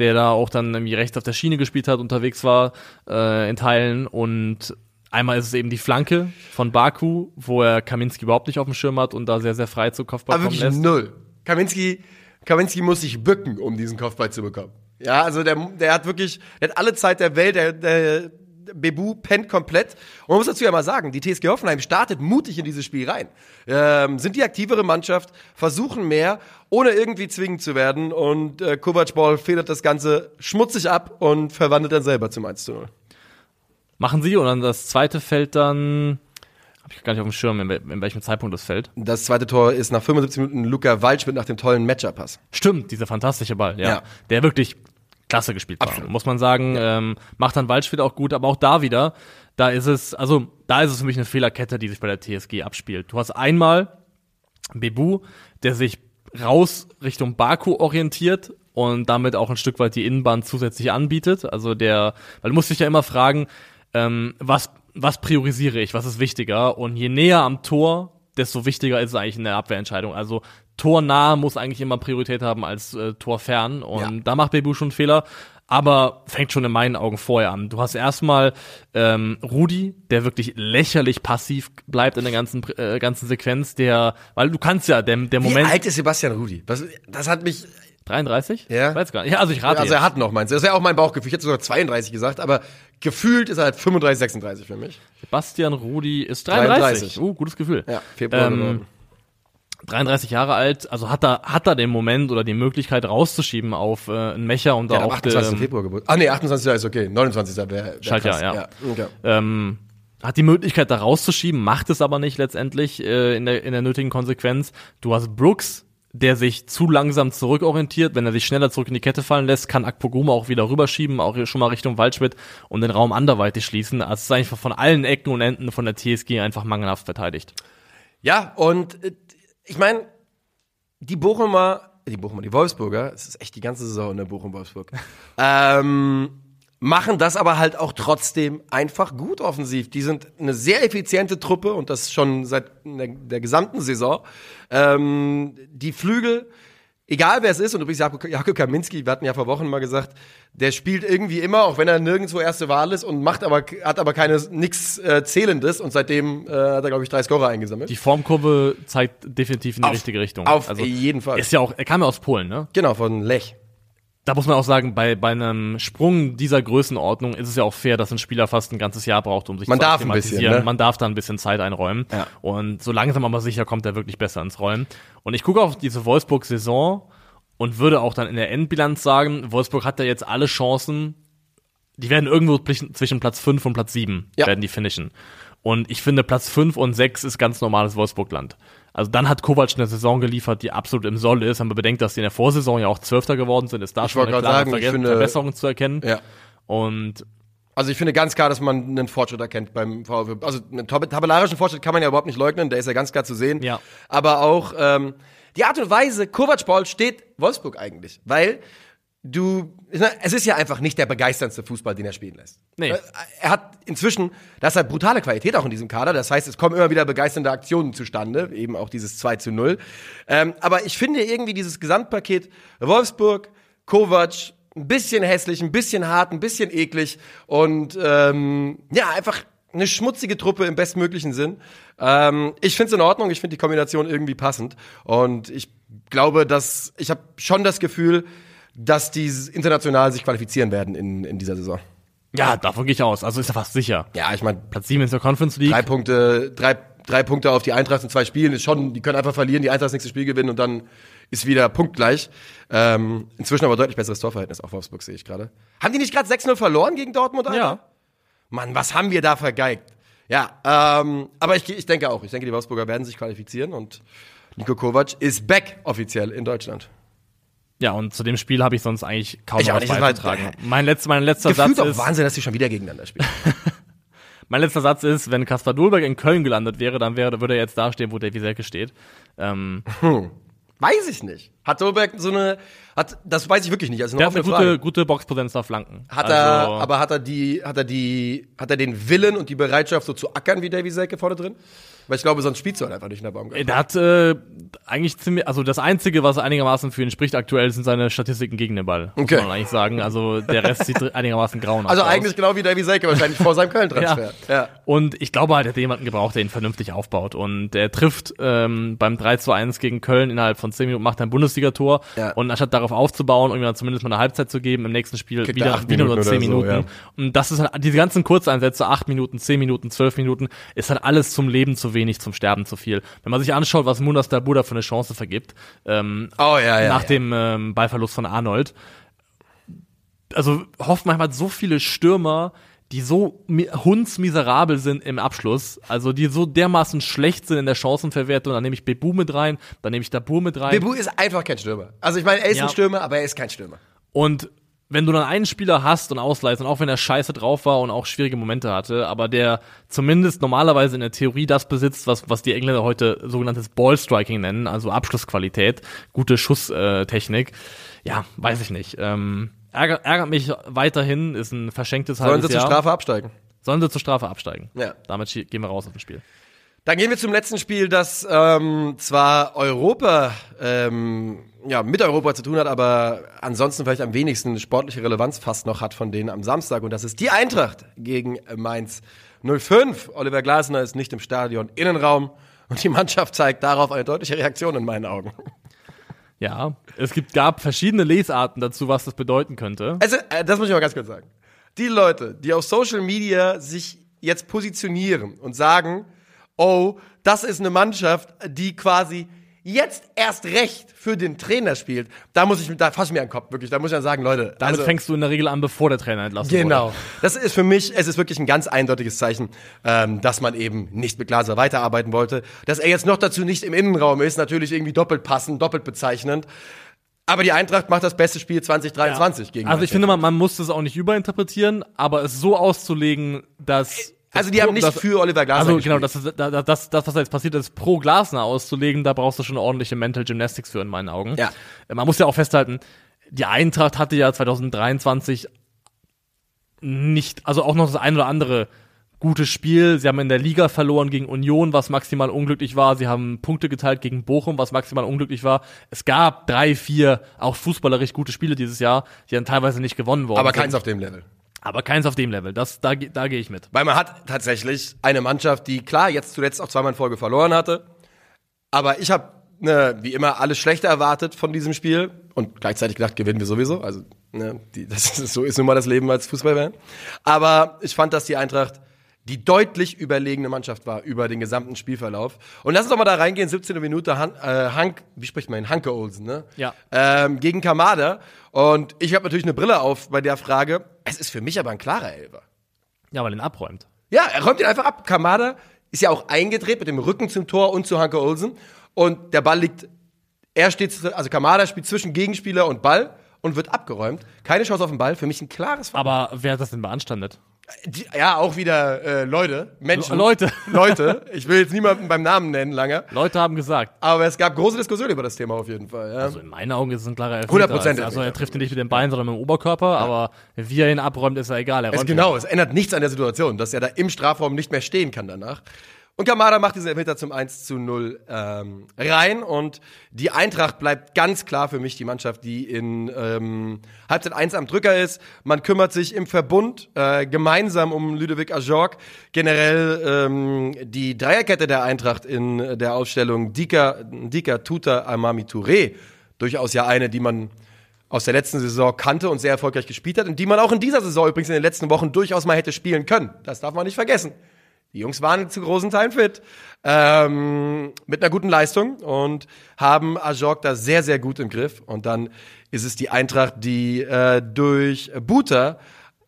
der da auch dann irgendwie rechts auf der Schiene gespielt hat, unterwegs war äh, in Teilen. Und einmal ist es eben die Flanke von Baku, wo er Kaminski überhaupt nicht auf dem Schirm hat und da sehr, sehr frei zu Kopfball Aber kommen wirklich lässt. null. Kaminski, Kaminski muss sich bücken, um diesen Kopfball zu bekommen. Ja, also der, der hat wirklich, der hat alle Zeit der Welt, der, der Bebu pennt komplett. Und man muss dazu ja mal sagen, die TSG Hoffenheim startet mutig in dieses Spiel rein. Ähm, sind die aktivere Mannschaft, versuchen mehr, ohne irgendwie zwingend zu werden. Und äh, Kovac Ball federt das Ganze schmutzig ab und verwandelt dann selber zum 1 zu 0. Machen sie und dann das zweite fällt dann, habe ich gar nicht auf dem Schirm, in, in welchem Zeitpunkt das fällt. Das zweite Tor ist nach 75 Minuten Luca Waldschmidt nach dem tollen Matchup-Pass. Stimmt, dieser fantastische Ball, ja. Ja. Der wirklich klasse gespielt war, Absolut. muss man sagen. Ähm, macht dann Waldschmidt auch gut, aber auch da wieder, da ist es, also da ist es für mich eine Fehlerkette, die sich bei der TSG abspielt. Du hast einmal Bebu, der sich raus Richtung Baku orientiert und damit auch ein Stück weit die Innenbahn zusätzlich anbietet. Also der, weil du musst dich ja immer fragen, ähm, was, was priorisiere ich, was ist wichtiger? Und je näher am Tor, desto wichtiger ist es eigentlich in der Abwehrentscheidung. Also tornah muss eigentlich immer Priorität haben als äh, torfern. Und Ja. da macht Bebu schon einen Fehler. Aber fängt schon in meinen Augen vorher an. Du hast erstmal ähm, Rudi, der wirklich lächerlich passiv bleibt in der ganzen äh, ganzen Sequenz, der, weil du kannst ja, der, der Wie Moment alt ist Sebastian Rudi? Was, das hat mich, 33? Ja. Weiß gar nicht. Ja, also ich rate also er hat noch meins. Das ist ja auch mein Bauchgefühl. Ich hätte sogar 32 gesagt, aber gefühlt ist er halt 35, 36 für mich. Sebastian Rudi ist 33. 33. Uh, gutes Gefühl. Ja, Februar Ähm, geworden. 33 Jahre alt, also hat er, hat er den Moment oder die Möglichkeit rauszuschieben auf äh, einen Mecher und da Ja, am auch 28. ähm, Februar Geburt. Ah nee, 28. ist okay. 29. wäre wär Schaltjahr, krass. ja. okay. ähm, hat die Möglichkeit da rauszuschieben, macht es aber nicht letztendlich äh, in, der, in der nötigen Konsequenz. Du hast Brooks, der sich zu langsam zurückorientiert. Wenn er sich schneller zurück in die Kette fallen lässt, kann Akpoguma auch wieder rüberschieben, auch schon mal Richtung Waldschmidt und den Raum anderweitig schließen. Also es ist einfach von allen Ecken und Enden von der TSG einfach mangelhaft verteidigt. Ja, und äh, ich meine, die Bochumer, die Bochumer, die Wolfsburger, es ist echt die ganze Saison in der Bochum-Wolfsburg, ähm, machen das aber halt auch trotzdem einfach gut offensiv. Die sind eine sehr effiziente Truppe und das schon seit der, der gesamten Saison. Ähm, die Flügel, egal wer es ist, und übrigens Jakob, Kaminski, wir hatten ja vor Wochen mal gesagt, der spielt irgendwie immer, auch wenn er nirgendwo erste Wahl ist und macht aber, hat aber keine, nix äh, Zählendes und seitdem äh, hat er, glaube ich, drei Scorer eingesammelt. Die Formkurve zeigt definitiv in die Auf- richtige Richtung. auf also, jeden Fall. Ist ja auch, er kam ja aus Polen, ne? Genau, von Lech. Da muss man auch sagen, bei, bei einem Sprung dieser Größenordnung ist es ja auch fair, dass ein Spieler fast ein ganzes Jahr braucht, um sich Man zu darf ein bisschen, ne? Man darf da ein bisschen Zeit einräumen. Ja. Und so langsam aber sicher kommt er wirklich besser ins Rollen. Und ich gucke auf diese Wolfsburg-Saison und würde auch dann in der Endbilanz sagen, Wolfsburg hat ja jetzt alle Chancen, die werden irgendwo zwischen zwischen Platz 5 und Platz 7 Ja. werden die finishen. Und ich finde, Platz 5 und 6 ist ganz normales Wolfsburgland. Also dann hat Kovac eine Saison geliefert, die absolut im Soll ist. Wenn man bedenkt, dass die in der Vorsaison ja auch Zwölfter geworden sind, ist da schon wollte eine klare sagen, ich Verge- finde- Verbesserung zu erkennen. Ja. Und Also ich finde ganz klar, dass man einen Fortschritt erkennt beim VfB. Also einen tab- tabellarischen Fortschritt kann man ja überhaupt nicht leugnen, der ist ja ganz klar zu sehen. Ja. Aber auch ähm, die Art und Weise, Kovac Paul steht Wolfsburg eigentlich, weil du, es ist ja einfach nicht der begeisterndste Fußball, den er spielen lässt. Nee. Äh, Er hat inzwischen, das hat brutale Qualität auch in diesem Kader. Das heißt, es kommen immer wieder begeisternde Aktionen zustande, eben auch dieses 2 zu 0. Ähm, aber ich finde irgendwie dieses Gesamtpaket Wolfsburg, Kovac, ein bisschen hässlich, ein bisschen hart, ein bisschen eklig und ähm, ja, einfach eine schmutzige Truppe im bestmöglichen Sinn. Ähm, ich finde es in Ordnung, ich finde die Kombination irgendwie passend und ich glaube, dass ich habe schon das Gefühl, dass die international sich qualifizieren werden in, in dieser Saison. ja, davon gehe ich aus. Also ist ja fast sicher. Ja, ich meine, Platz 7 in der Conference League. drei Punkte, drei, drei Punkte auf die Eintracht in zwei Spielen ist schon, die können einfach verlieren, die Eintracht das nächste Spiel gewinnen und dann ist wieder punktgleich. Ähm, inzwischen aber deutlich besseres Torverhältnis auf Wolfsburg, sehe ich gerade. Haben die nicht gerade 6-0 verloren gegen Dortmund, Alter? Ja. Mann, was haben wir da vergeigt? Ja, ähm, aber ich, ich denke auch, ich denke, die Wolfsburger werden sich qualifizieren und Nico Kovac ist back offiziell in Deutschland. Ja, und zu dem Spiel habe ich sonst eigentlich kaum Ich was das war- beizutragen. Mein, letz, mein letzter Satz ist, Wahnsinn, dass die schon wieder gegeneinander spielen. mein letzter Satz ist, wenn Kaspar Dolberg in Köln gelandet wäre, dann wäre, würde er jetzt dastehen, wo Davy Selke steht. Ähm, Weiß ich nicht. Hat Dolberg so eine, hat, das weiß ich wirklich nicht. Also eine der hat eine gute, Frage. gute Boxpräsenz auf Flanken. Hat also, er, aber hat er die, hat er die, hat er den Willen und die Bereitschaft, so zu ackern wie Davy Selke vorne drin? Weil ich glaube, sonst spielst du halt einfach nicht in der Baumgart. Der hat äh, eigentlich ziemlich, also das Einzige, was einigermaßen für ihn spricht aktuell, sind seine Statistiken gegen den Ball. Okay. Muss man eigentlich sagen. Also der Rest sieht einigermaßen grauenhaft Also aus. eigentlich genau wie Davy Selke wahrscheinlich vor seinem Köln-Transfer. Ja. Und ich glaube halt, er hat jemanden gebraucht, der ihn vernünftig aufbaut. Und er trifft ähm, beim 3 zu 1 gegen Köln innerhalb von 10 Minuten, macht ein Bundesligator. Ja. Und anstatt darauf aufzubauen ihm dann zumindest mal eine Halbzeit zu geben, im nächsten Spiel Kriegt er wieder, acht wieder nur Minuten 10 oder so, Minuten. ja. Und das ist halt, diese ganzen Kurzeinsätze, 8 Minuten, 10 Minuten, 12 Minuten, ist halt alles zum Leben zu wenig, zum Sterben zu viel. Wenn man sich anschaut, was Munas Dabuda für eine Chance vergibt, ähm, Oh ja, ja. nach ja. dem ähm, Ballverlust von Arnold. Also Hoffenheim hat so viele Stürmer, die so mi- hundsmiserabel sind im Abschluss, also die so dermaßen schlecht sind in der Chancenverwertung. Dann nehme ich Bebu mit rein, dann nehme ich Dabur mit rein. Bebu ist einfach kein Stürmer. Also ich meine, er ist Ja. ein Stürmer, aber er ist kein Stürmer. Und wenn du dann einen Spieler hast und ausleihst, und auch wenn er scheiße drauf war und auch schwierige Momente hatte, aber der zumindest normalerweise in der Theorie das besitzt, was, was die Engländer heute sogenanntes Ballstriking nennen, also Abschlussqualität, gute Schusstechnik, ja, weiß ich nicht. Ähm, ärgert, ärgert mich weiterhin, ist ein verschenktes Sollen halbes sie zur Jahr. Strafe absteigen? Sollen sie zur Strafe absteigen. Ja. Damit gehen wir raus aus dem Spiel. Dann gehen wir zum letzten Spiel, das ähm, zwar Europa, ähm, ja, mit Europa zu tun hat, aber ansonsten vielleicht am wenigsten sportliche Relevanz fast noch hat von denen am Samstag. Und das ist die Eintracht gegen Mainz 05. Oliver Glasner ist nicht im Stadion, Innenraum. Und die Mannschaft zeigt darauf eine deutliche Reaktion in meinen Augen. Ja, es gibt, gab verschiedene Lesarten dazu, was das bedeuten könnte. Also, äh, das muss ich mal ganz kurz sagen. Die Leute, die auf Social Media sich jetzt positionieren und sagen, oh, das ist eine Mannschaft, die quasi jetzt erst recht für den Trainer spielt, da muss ich, da fasse ich mir an den Kopf, wirklich. Da muss ich dann sagen, Leute. Damit also, fängst du in der Regel an, bevor der Trainer entlassen Genau. wurde. Das ist für mich, es ist wirklich ein ganz eindeutiges Zeichen, ähm, dass man eben nicht mit Glaser weiterarbeiten wollte. Dass er jetzt noch dazu nicht im Innenraum ist, natürlich irgendwie doppelt passend, doppelt bezeichnend. Aber die Eintracht macht das beste Spiel 2023 gegen Also ich finde, man, man muss das auch nicht überinterpretieren, aber es so auszulegen, dass Also die haben nicht das- für Oliver Glasner Also genau, das, das, das, das, was da jetzt passiert ist, pro Glasner auszulegen, da brauchst du schon ordentliche Mental Gymnastics für in meinen Augen. Ja. Äh, Man muss ja auch festhalten, die Eintracht hatte ja 2023 nicht, also auch noch das ein oder andere gutes Spiel. Sie haben in der Liga verloren gegen Union, was maximal unglücklich war. Sie haben Punkte geteilt gegen Bochum, was maximal unglücklich war. Es gab drei, vier auch fußballerisch gute Spiele dieses Jahr, die dann teilweise nicht gewonnen worden aber keins auf dem Level. Aber keins auf dem Level. Das, da, da gehe ich mit. Weil man hat tatsächlich eine Mannschaft, die klar jetzt zuletzt auch zweimal in Folge verloren hatte. Aber ich habe ne, wie immer alles Schlechte erwartet von diesem Spiel und gleichzeitig gedacht, gewinnen wir sowieso. Also ne, die, das ist, so ist nun mal das Leben als Fußballfan. Aber ich fand, dass die Eintracht die deutlich überlegene Mannschaft war über den gesamten Spielverlauf. Und lass uns doch mal da reingehen, 17. Minute, Han, äh, Hank, wie spricht man ihn? Hanke Olsen, ne? Ja. Ähm, gegen Kamada. Und ich habe natürlich eine Brille auf bei der Frage. Es ist für mich aber ein klarer Elfer. Ja, weil den abräumt. Ja, er räumt ihn einfach ab. Kamada ist ja auch eingedreht mit dem Rücken zum Tor und zu Hanke Olsen. Und der Ball liegt, er steht, also Kamada spielt zwischen Gegenspieler und Ball und wird abgeräumt. Keine Chance auf den Ball. Für mich ein klares Foul. Aber wer hat das denn beanstandet? Die- Ja, auch wieder äh, Leute, Menschen. Le- Leute. Leute. Ich will jetzt niemanden beim Namen nennen lange. Leute haben gesagt. Aber es gab große Diskussionen über das Thema auf jeden Fall. Ja. Also in meinen Augen ist es ein klarer Elfmeter. 100% Also er trifft ihn nicht mit den Beinen, sondern mit dem Oberkörper. Aber wie er ihn abräumt, ist ja egal. Er Es, genau, es ändert nichts an der Situation, dass er da im Strafraum nicht mehr stehen kann danach. Und Kamada macht diesen Elfmeter zum 1 zu 0 ähm, rein und die Eintracht bleibt ganz klar für mich die Mannschaft, die in ähm, Halbzeit 1 am Drücker ist. Man kümmert sich im Verbund äh, gemeinsam um Ludovic Ajorg. Generell ähm, die Dreierkette der Eintracht in der Aufstellung Dika, Dika Tuta, Amami Touré. Durchaus ja eine, die man aus der letzten Saison kannte und sehr erfolgreich gespielt hat und die man auch in dieser Saison übrigens in den letzten Wochen durchaus mal hätte spielen können. Das darf man nicht vergessen. Die Jungs waren zu großen Teilen fit, ähm, mit einer guten Leistung und haben Ajorg da sehr, sehr gut im Griff. Und dann ist es die Eintracht, die äh, durch Buta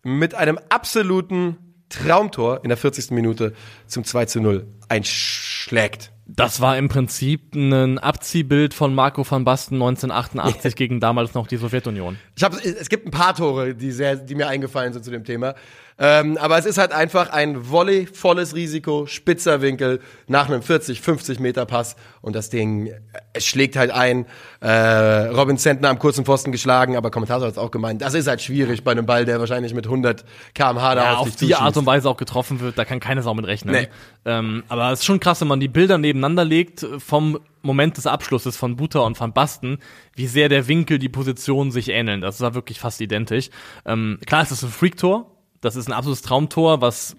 mit einem absoluten Traumtor in der 40. Minute zum 2 zu 0 einschlägt. Das war im Prinzip ein Abziehbild von Marco van Basten 1988 gegen damals noch die Sowjetunion. Ich hab, es gibt ein paar Tore, die, sehr, die mir eingefallen sind zu dem Thema. Ähm, aber es ist halt einfach ein volleyvolles Risiko, spitzer Winkel nach einem 40, 50 Meter Pass und das Ding, äh, es schlägt halt ein. Äh, Robin Zentner am kurzen Pfosten geschlagen, aber Kommentator hat es auch gemeint, das ist halt schwierig bei einem Ball, der wahrscheinlich mit 100 km/h da Ja, auf, auf die Art und Weise auch getroffen wird, da kann keine Sau mit rechnen. Nee. Ähm, aber es ist schon krass, wenn man die Bilder nebeneinander legt vom Moment des Abschlusses von Buta und Van Basten, wie sehr der Winkel, die Positionen sich ähneln. Das war wirklich fast identisch. Ähm, klar, es ist ein Freak-Tor. Das ist ein absolutes Traumtor, was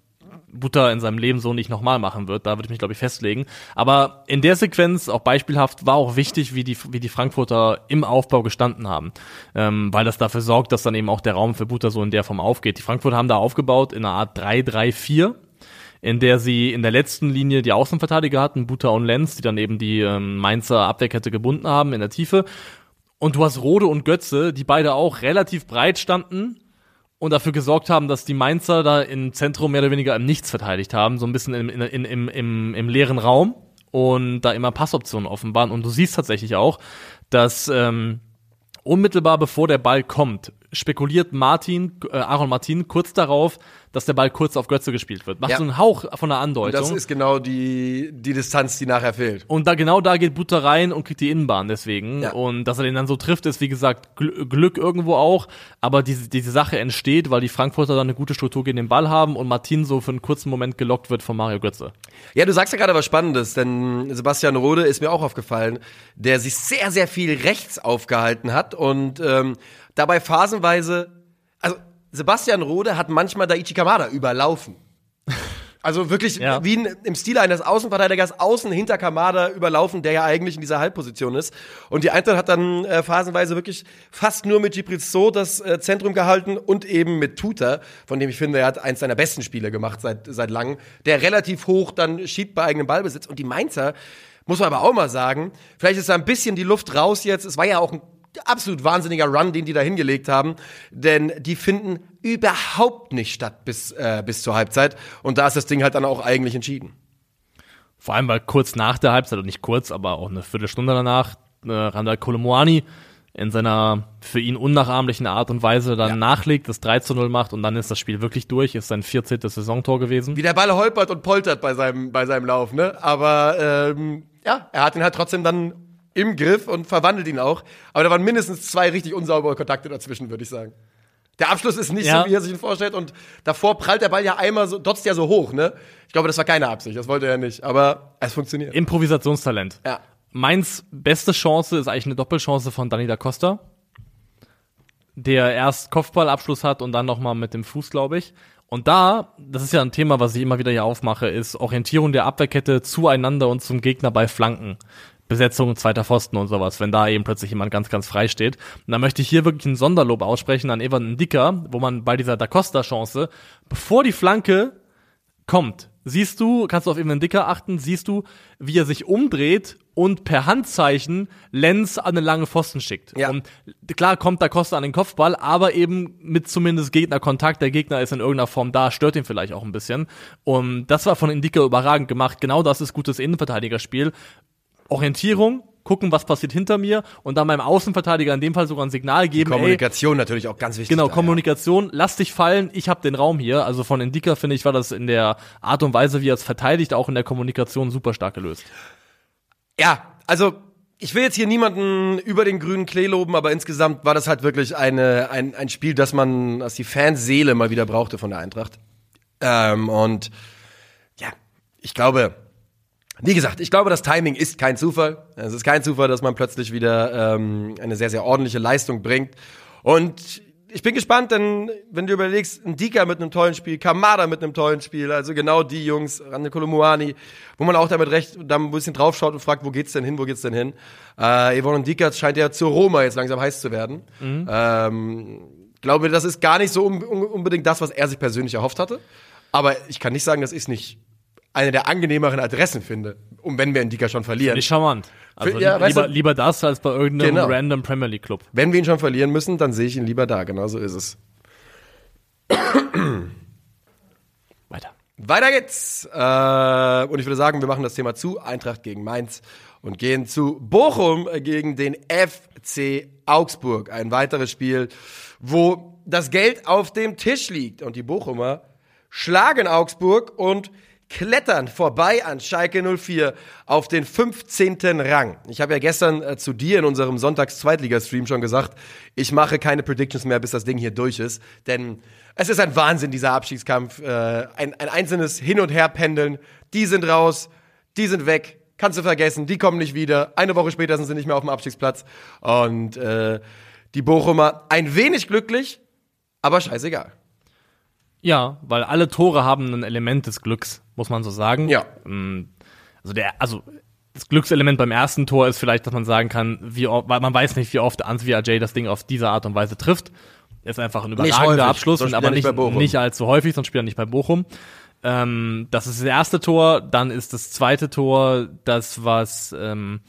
Butter in seinem Leben so nicht nochmal machen wird. Da würde ich mich, glaube ich, festlegen. Aber in der Sequenz, auch beispielhaft, war auch wichtig, wie die, wie die Frankfurter im Aufbau gestanden haben. Ähm, weil das dafür sorgt, dass dann eben auch der Raum für Butter so in der Form aufgeht. Die Frankfurter haben da aufgebaut in einer Art 3-3-4 in der sie in der letzten Linie die Außenverteidiger hatten, Buta und Lenz, die dann eben die ähm, Mainzer Abwehrkette gebunden haben in der Tiefe. Und du hast Rode und Götze, die beide auch relativ breit standen und dafür gesorgt haben, dass die Mainzer da im Zentrum mehr oder weniger im Nichts verteidigt haben, so ein bisschen im, in, im, im, im leeren Raum und da immer Passoptionen offen waren. Und du siehst tatsächlich auch, dass ähm, unmittelbar bevor der Ball kommt, spekuliert Martin, äh, Aaron Martin kurz darauf, dass der Ball kurz auf Götze gespielt wird. Macht Ja. so einen Hauch von einer Und Andeutung. das ist genau die, die Distanz, die nachher fehlt. Und da genau da geht Butter rein und kriegt die Innenbahn deswegen. Ja. Und dass er den dann so trifft, ist wie gesagt Gl Glück irgendwo auch. Aber diese, diese Sache entsteht, weil die Frankfurter dann eine gute Struktur gegen den Ball haben und Martin so für einen kurzen Moment gelockt wird von Mario Götze. Ja, du sagst ja gerade was Spannendes, denn Sebastian Rode ist mir auch aufgefallen, der sich sehr, sehr viel rechts aufgehalten hat und ähm, dabei phasenweise, also Sebastian Rode hat manchmal Daichi Kamada überlaufen. Also wirklich Ja. wie in, im Stil eines Außenverteidigers außen hinter Kamada überlaufen, der ja eigentlich in dieser Halbposition ist. Und die Eintracht hat dann äh, phasenweise wirklich fast nur mit Gibril So das äh, Zentrum gehalten und eben mit Tuta, von dem ich finde, er hat eins seiner besten Spiele gemacht seit, seit langem, der relativ hoch dann schiebt bei eigenem Ballbesitz. Und die Mainzer, muss man aber auch mal sagen, vielleicht ist da ein bisschen die Luft raus jetzt. Es war ja auch ein absolut wahnsinniger Run, den die da hingelegt haben, denn die finden überhaupt nicht statt bis, äh, bis zur Halbzeit und da ist das Ding halt dann auch eigentlich entschieden. Vor allem, weil kurz nach der Halbzeit, und nicht kurz, aber auch eine Viertelstunde danach, äh, Randall Kolomoani in seiner für ihn unnachahmlichen Art und Weise dann Ja. nachlegt, das 3 zu 0 macht und dann ist das Spiel wirklich durch, ist sein 14. Saisontor gewesen. Wie der Ball holpert und poltert bei seinem, bei seinem Lauf, ne? Aber ähm, ja, er hat ihn halt trotzdem dann im Griff und verwandelt ihn auch. Aber da waren mindestens zwei richtig unsaubere Kontakte dazwischen, würde ich sagen. Der Abschluss ist nicht Ja. so, wie er sich ihn vorstellt. Und davor prallt der Ball ja einmal so, dotzt ja so hoch, ne? Ich glaube, das war keine Absicht, das wollte er nicht. Aber es funktioniert. Improvisationstalent. Ja. Mainz beste Chance ist eigentlich eine Doppelchance von Dani da Costa, der erst Kopfballabschluss hat und dann nochmal mit dem Fuß, glaube ich. Und da, das ist ja ein Thema, was ich immer wieder hier aufmache, ist Orientierung der Abwehrkette zueinander und zum Gegner bei Flanken. Besetzung, zweiter Pfosten und sowas, wenn da eben plötzlich jemand ganz, ganz frei steht. Und da möchte ich hier wirklich ein Sonderlob aussprechen an Evan Dicker, wo man bei dieser Da Costa-Chance, bevor die Flanke kommt, siehst du, kannst du auf Evan Dicker achten, siehst du, wie er sich umdreht und per Handzeichen Lenz an eine lange Pfosten schickt. Ja. Und klar kommt da Costa an den Kopfball, aber eben mit zumindest Gegnerkontakt. Der Gegner ist in irgendeiner Form da, stört ihn vielleicht auch ein bisschen. Und das war von Indika überragend gemacht. Genau das ist gutes Innenverteidigerspiel. Orientierung, gucken, was passiert hinter mir und dann beim Außenverteidiger in dem Fall sogar ein Signal geben, ey, Kommunikation natürlich auch ganz wichtig. Genau, da, ja. Kommunikation, lass dich fallen, ich habe den Raum hier. Also von Indika, finde ich, war das in der Art und Weise, wie er es verteidigt, auch in der Kommunikation super stark gelöst. Ja, also ich will jetzt hier niemanden über den grünen Klee loben, aber insgesamt war das halt wirklich eine, ein, ein Spiel, das man, das die Fanseele mal wieder brauchte von der Eintracht. Ähm, und ja, ich glaube, wie gesagt, ich glaube, das Timing ist kein Zufall. Es ist kein Zufall, dass man plötzlich wieder ähm, eine sehr, sehr ordentliche Leistung bringt. Und ich bin gespannt, denn wenn du überlegst, ein Dika mit einem tollen Spiel, Kamada mit einem tollen Spiel, also genau die Jungs, Rande Kolomuani, wo man auch damit recht, da ein bisschen draufschaut und fragt, wo geht's denn hin, wo geht's denn hin? Äh, Evon Dika scheint ja zur Roma jetzt langsam heiß zu werden. Ähm, glaube, das ist gar nicht so un un unbedingt das, was er sich persönlich erhofft hatte. Aber ich kann nicht sagen, dass ich nicht eine der angenehmeren Adressen finde, um wenn wir in Dika schon verlieren. Nicht charmant. Also Ja, li- lieber, lieber das als bei irgendeinem Genau. random Premier League Club. Wenn wir ihn schon verlieren müssen, dann sehe ich ihn lieber da. Genau so ist es. Weiter. Weiter geht's. Äh, und ich würde sagen, wir machen das Thema zu. Eintracht gegen Mainz und gehen zu Bochum gegen den FC Augsburg. Ein weiteres Spiel, wo das Geld auf dem Tisch liegt. Und die Bochumer schlagen Augsburg und klettern vorbei an Schalke 04 auf den 15. Rang. Ich habe ja gestern äh, zu dir in unserem Sonntags-Zweitligastream schon gesagt, ich mache keine Predictions mehr, bis das Ding hier durch ist. Denn es ist ein Wahnsinn, dieser Abstiegskampf. Äh, ein, ein einzelnes Hin- und Herpendeln. Die sind raus, die sind weg. Kannst du vergessen, die kommen nicht wieder. Eine Woche später sind sie nicht mehr auf dem Abstiegsplatz. Und äh, die Bochumer ein wenig glücklich, aber scheißegal. Ja, weil alle Tore haben ein Element des Glücks, muss man so sagen. Ja. Ähm, Also der, also das Glückselement beim ersten Tor ist vielleicht, dass man sagen kann, wie oft, weil man weiß nicht, wie oft Ansvi Ajay das Ding auf diese Art und Weise trifft. Ist einfach ein überragender Abschluss, und er aber nicht nicht, nicht allzu häufig, sonst spielt er nicht bei Bochum. Ähm, das ist das erste Tor, dann ist das zweite Tor das, was ähm,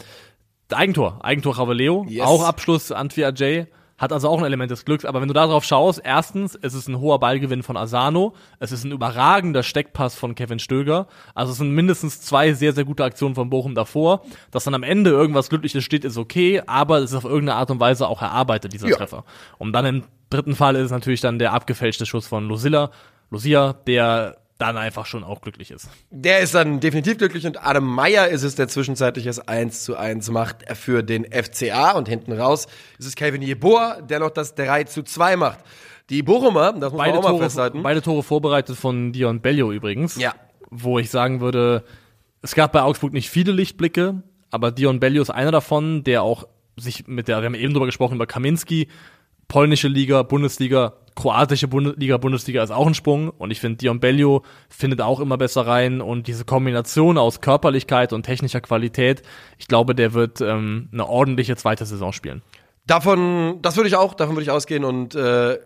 Eigentor, Eigentor Ravaleo, Yes. auch Abschluss Antwi Ajay. Hat also auch ein Element des Glücks, aber wenn du darauf schaust, erstens, es ist ein hoher Ballgewinn von Asano, es ist ein überragender Steckpass von Kevin Stöger, also es sind mindestens zwei sehr, sehr gute Aktionen von Bochum davor. Dass dann am Ende irgendwas Glückliches steht, ist okay, aber es ist auf irgendeine Art und Weise auch erarbeitet, dieser Ja. Treffer. Um dann im dritten Fall ist es natürlich dann der abgefälschte Schuss von Lucilla, Lucia, der dann einfach schon auch glücklich ist. Der ist dann definitiv glücklich und Adam Meyer ist es, der zwischenzeitlich das 1 zu 1 macht für den FCA und hinten raus ist es Kevin Jeboa, der noch das 3 zu 2 macht. Die Bochumer, das muss Beide man auch mal Tore, festhalten. beide Tore vorbereitet von Dion Bellio übrigens. Ja. Wo ich sagen würde, es gab bei Augsburg nicht viele Lichtblicke, aber Dion Bellio ist einer davon, der auch sich mit der, wir haben eben drüber gesprochen, über Kaminski, polnische Liga, Bundesliga, kroatische Bundesliga, Bundesliga ist auch ein Sprung. Und ich finde, Dion Bellio findet auch immer besser rein. Und diese Kombination aus Körperlichkeit und technischer Qualität, ich glaube, der wird ähm, eine ordentliche zweite Saison spielen. Davon, das würde ich auch, davon würde ich ausgehen. Und äh,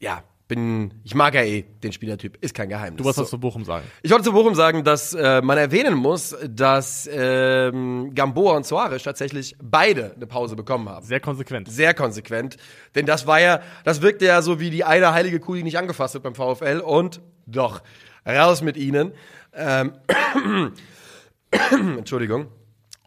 ja, bin, ich mag ja eh den Spielertyp, ist kein Geheimnis. Du was So. was zu Bochum sagen? Ich wollte zu Bochum sagen, dass äh, man erwähnen muss, dass ähm, Gamboa und Soares tatsächlich beide eine Pause bekommen haben. Sehr konsequent. Sehr konsequent. Denn das war ja, das wirkte ja so wie die eine heilige Kuh, die nicht angefasst wird beim VfL. Und doch, raus mit ihnen. Ähm, Entschuldigung.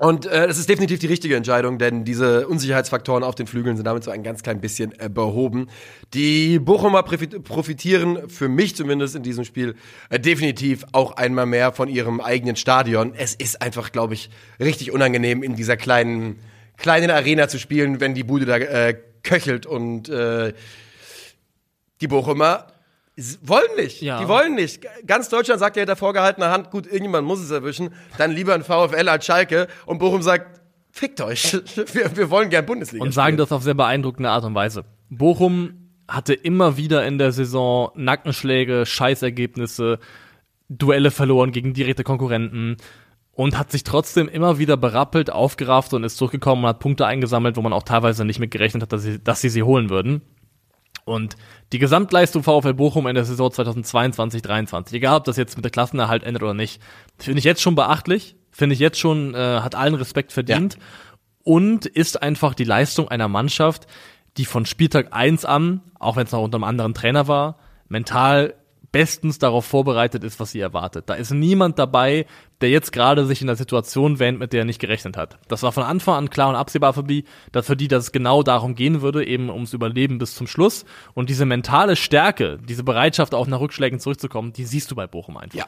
Und äh, das ist definitiv die richtige Entscheidung, denn diese Unsicherheitsfaktoren auf den Flügeln sind damit so ein ganz klein bisschen äh, behoben. Die Bochumer profit- profitieren für mich zumindest in diesem Spiel äh, definitiv auch einmal mehr von ihrem eigenen Stadion. Es ist einfach, glaube ich, richtig unangenehm in dieser kleinen kleinen Arena zu spielen, wenn die Bude da äh, köchelt und äh, die Bochumer wollen nicht. Ja. Die wollen nicht. Ganz Deutschland sagt ja hinter vorgehaltener Hand, gut, irgendjemand muss es erwischen, dann lieber ein VfL als Schalke und Bochum sagt, fickt euch. Wir, wir wollen gern Bundesliga. und sagen spielen. das auf sehr beeindruckende Art und Weise. Bochum hatte immer wieder in der Saison Nackenschläge, Scheißergebnisse, Duelle verloren gegen direkte Konkurrenten und hat sich trotzdem immer wieder berappelt, aufgerafft und ist zurückgekommen und hat Punkte eingesammelt, wo man auch teilweise nicht mit gerechnet hat, dass sie, dass sie sie holen würden. Und die Gesamtleistung VfL Bochum in der Saison 2022-23, egal ob das jetzt mit der Klassenerhalt endet oder nicht, finde ich jetzt schon beachtlich, finde ich jetzt schon, äh, hat allen Respekt verdient und ist einfach die Leistung einer Mannschaft, die von Spieltag 1 an, auch wenn es noch unter einem anderen Trainer war, mental bestens darauf vorbereitet ist, was sie erwartet. Da ist niemand dabei, der jetzt gerade sich in der Situation wähnt, mit der er nicht gerechnet hat. Das war von Anfang an klar und absehbar für die, dass für die, dass es genau darum gehen würde, eben ums Überleben bis zum Schluss. Und diese mentale Stärke, diese Bereitschaft auch nach Rückschlägen zurückzukommen, die siehst du bei Bochum einfach. Ja.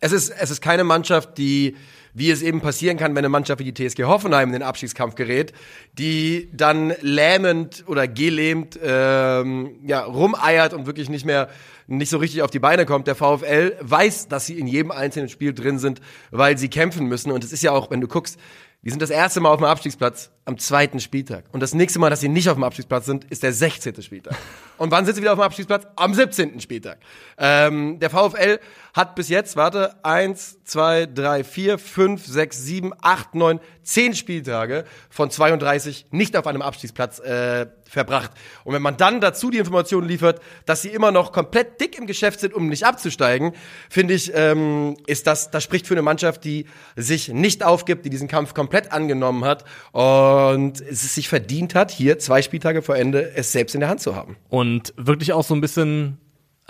Es ist, es ist keine Mannschaft, die, wie es eben passieren kann, wenn eine Mannschaft wie die TSG Hoffenheim in den Abstiegskampf gerät, die dann lähmend oder gelähmt ähm, ja, rumeiert und wirklich nicht mehr nicht so richtig auf die Beine kommt. Der VfL weiß, dass sie in jedem einzelnen Spiel drin sind, weil sie kämpfen müssen. Und es ist ja auch, wenn du guckst, die sind das erste Mal auf dem Abstiegsplatz am zweiten Spieltag. Und das nächste Mal, dass sie nicht auf dem Abstiegsplatz sind, ist der 16. Spieltag. Und wann sind sie wieder auf dem Abstiegsplatz? Am 17. Spieltag. Ähm, der VfL hat bis jetzt, warte, eins, zwei, drei, vier, fünf, sechs, sieben, acht, neun, zehn Spieltage von 32 nicht auf einem Abstiegsplatz äh, verbracht. Und wenn man dann dazu die Information liefert, dass sie immer noch komplett dick im Geschäft sind, um nicht abzusteigen, finde ich, ähm, ist das, das spricht für eine Mannschaft, die sich nicht aufgibt, die diesen Kampf komplett angenommen hat und es sich verdient hat, hier zwei Spieltage vor Ende es selbst in der Hand zu haben. Und wirklich auch so ein bisschen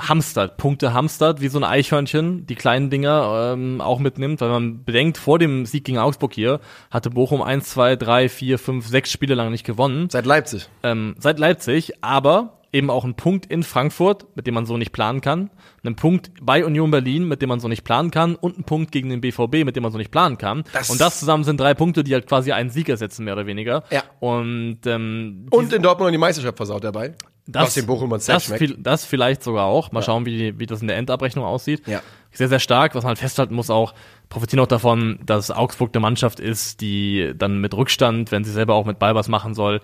hamstert, Punkte hamstert, wie so ein Eichhörnchen, die kleinen Dinger ähm, auch mitnimmt, weil man bedenkt, vor dem Sieg gegen Augsburg hier hatte Bochum 1, 2, 3, 4, 5, 6 Spiele lang nicht gewonnen, Seit Leipzig. ähm, seit Leipzig, aber eben auch ein Punkt in Frankfurt, mit dem man so nicht planen kann, ein Punkt bei Union Berlin, mit dem man so nicht planen kann und ein Punkt gegen den BVB, mit dem man so nicht planen kann. Das- und das zusammen sind drei Punkte, die halt quasi einen Sieg ersetzen, mehr oder weniger. Ja. Und ähm, Und in Dortmund die Meisterschaft versaut dabei. das, was den Bochumern das, viel, das vielleicht sogar auch. Mal schauen, wie, wie das in der Endabrechnung aussieht. Ja. Sehr, sehr stark. Was man halt festhalten muss auch, profitieren auch davon, dass Augsburg eine Mannschaft ist, die dann mit Rückstand, wenn sie selber auch mit Ball was machen soll,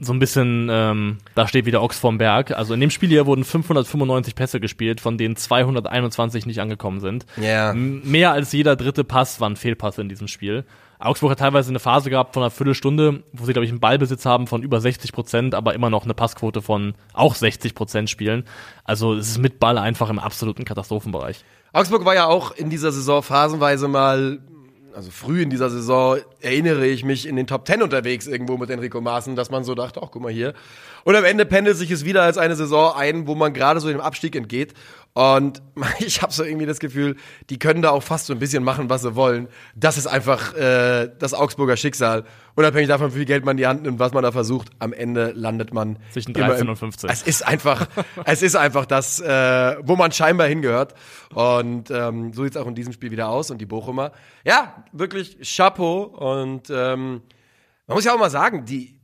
so ein bisschen, ähm, da steht wieder Ochs vorm Berg. Also in dem Spiel hier wurden 595 Pässe gespielt, von denen 221 nicht angekommen sind. M- Mehr als jeder dritte Pass war ein Fehlpass in diesem Spiel. Augsburg hat teilweise eine Phase gehabt von einer Viertelstunde, wo sie, glaube ich, einen Ballbesitz haben von über 60 Prozent, aber immer noch eine Passquote von auch 60 Prozent spielen. Also es ist mit Ball einfach im absoluten Katastrophenbereich. Augsburg war ja auch in dieser Saison phasenweise mal, also früh in dieser Saison, erinnere ich mich, in den Top Ten unterwegs irgendwo mit Enrico Maaßen, dass man so dachte, ach guck mal hier. Und am Ende pendelt sich es wieder als eine Saison ein, wo man gerade so dem Abstieg entgeht. Und ich habe so irgendwie das Gefühl, die können da auch fast so ein bisschen machen, was sie wollen. Das ist einfach äh, das Augsburger Schicksal. Unabhängig davon, wie viel Geld man in die Hand nimmt, was man da versucht, am Ende landet man Zwischen immer 13 im- und 15. Es ist einfach, es ist einfach das, äh, wo man scheinbar hingehört. Und ähm, so sieht's auch in diesem Spiel wieder aus. Und die Bochumer, ja, wirklich Chapeau. Und ähm, man muss ja auch mal sagen, die,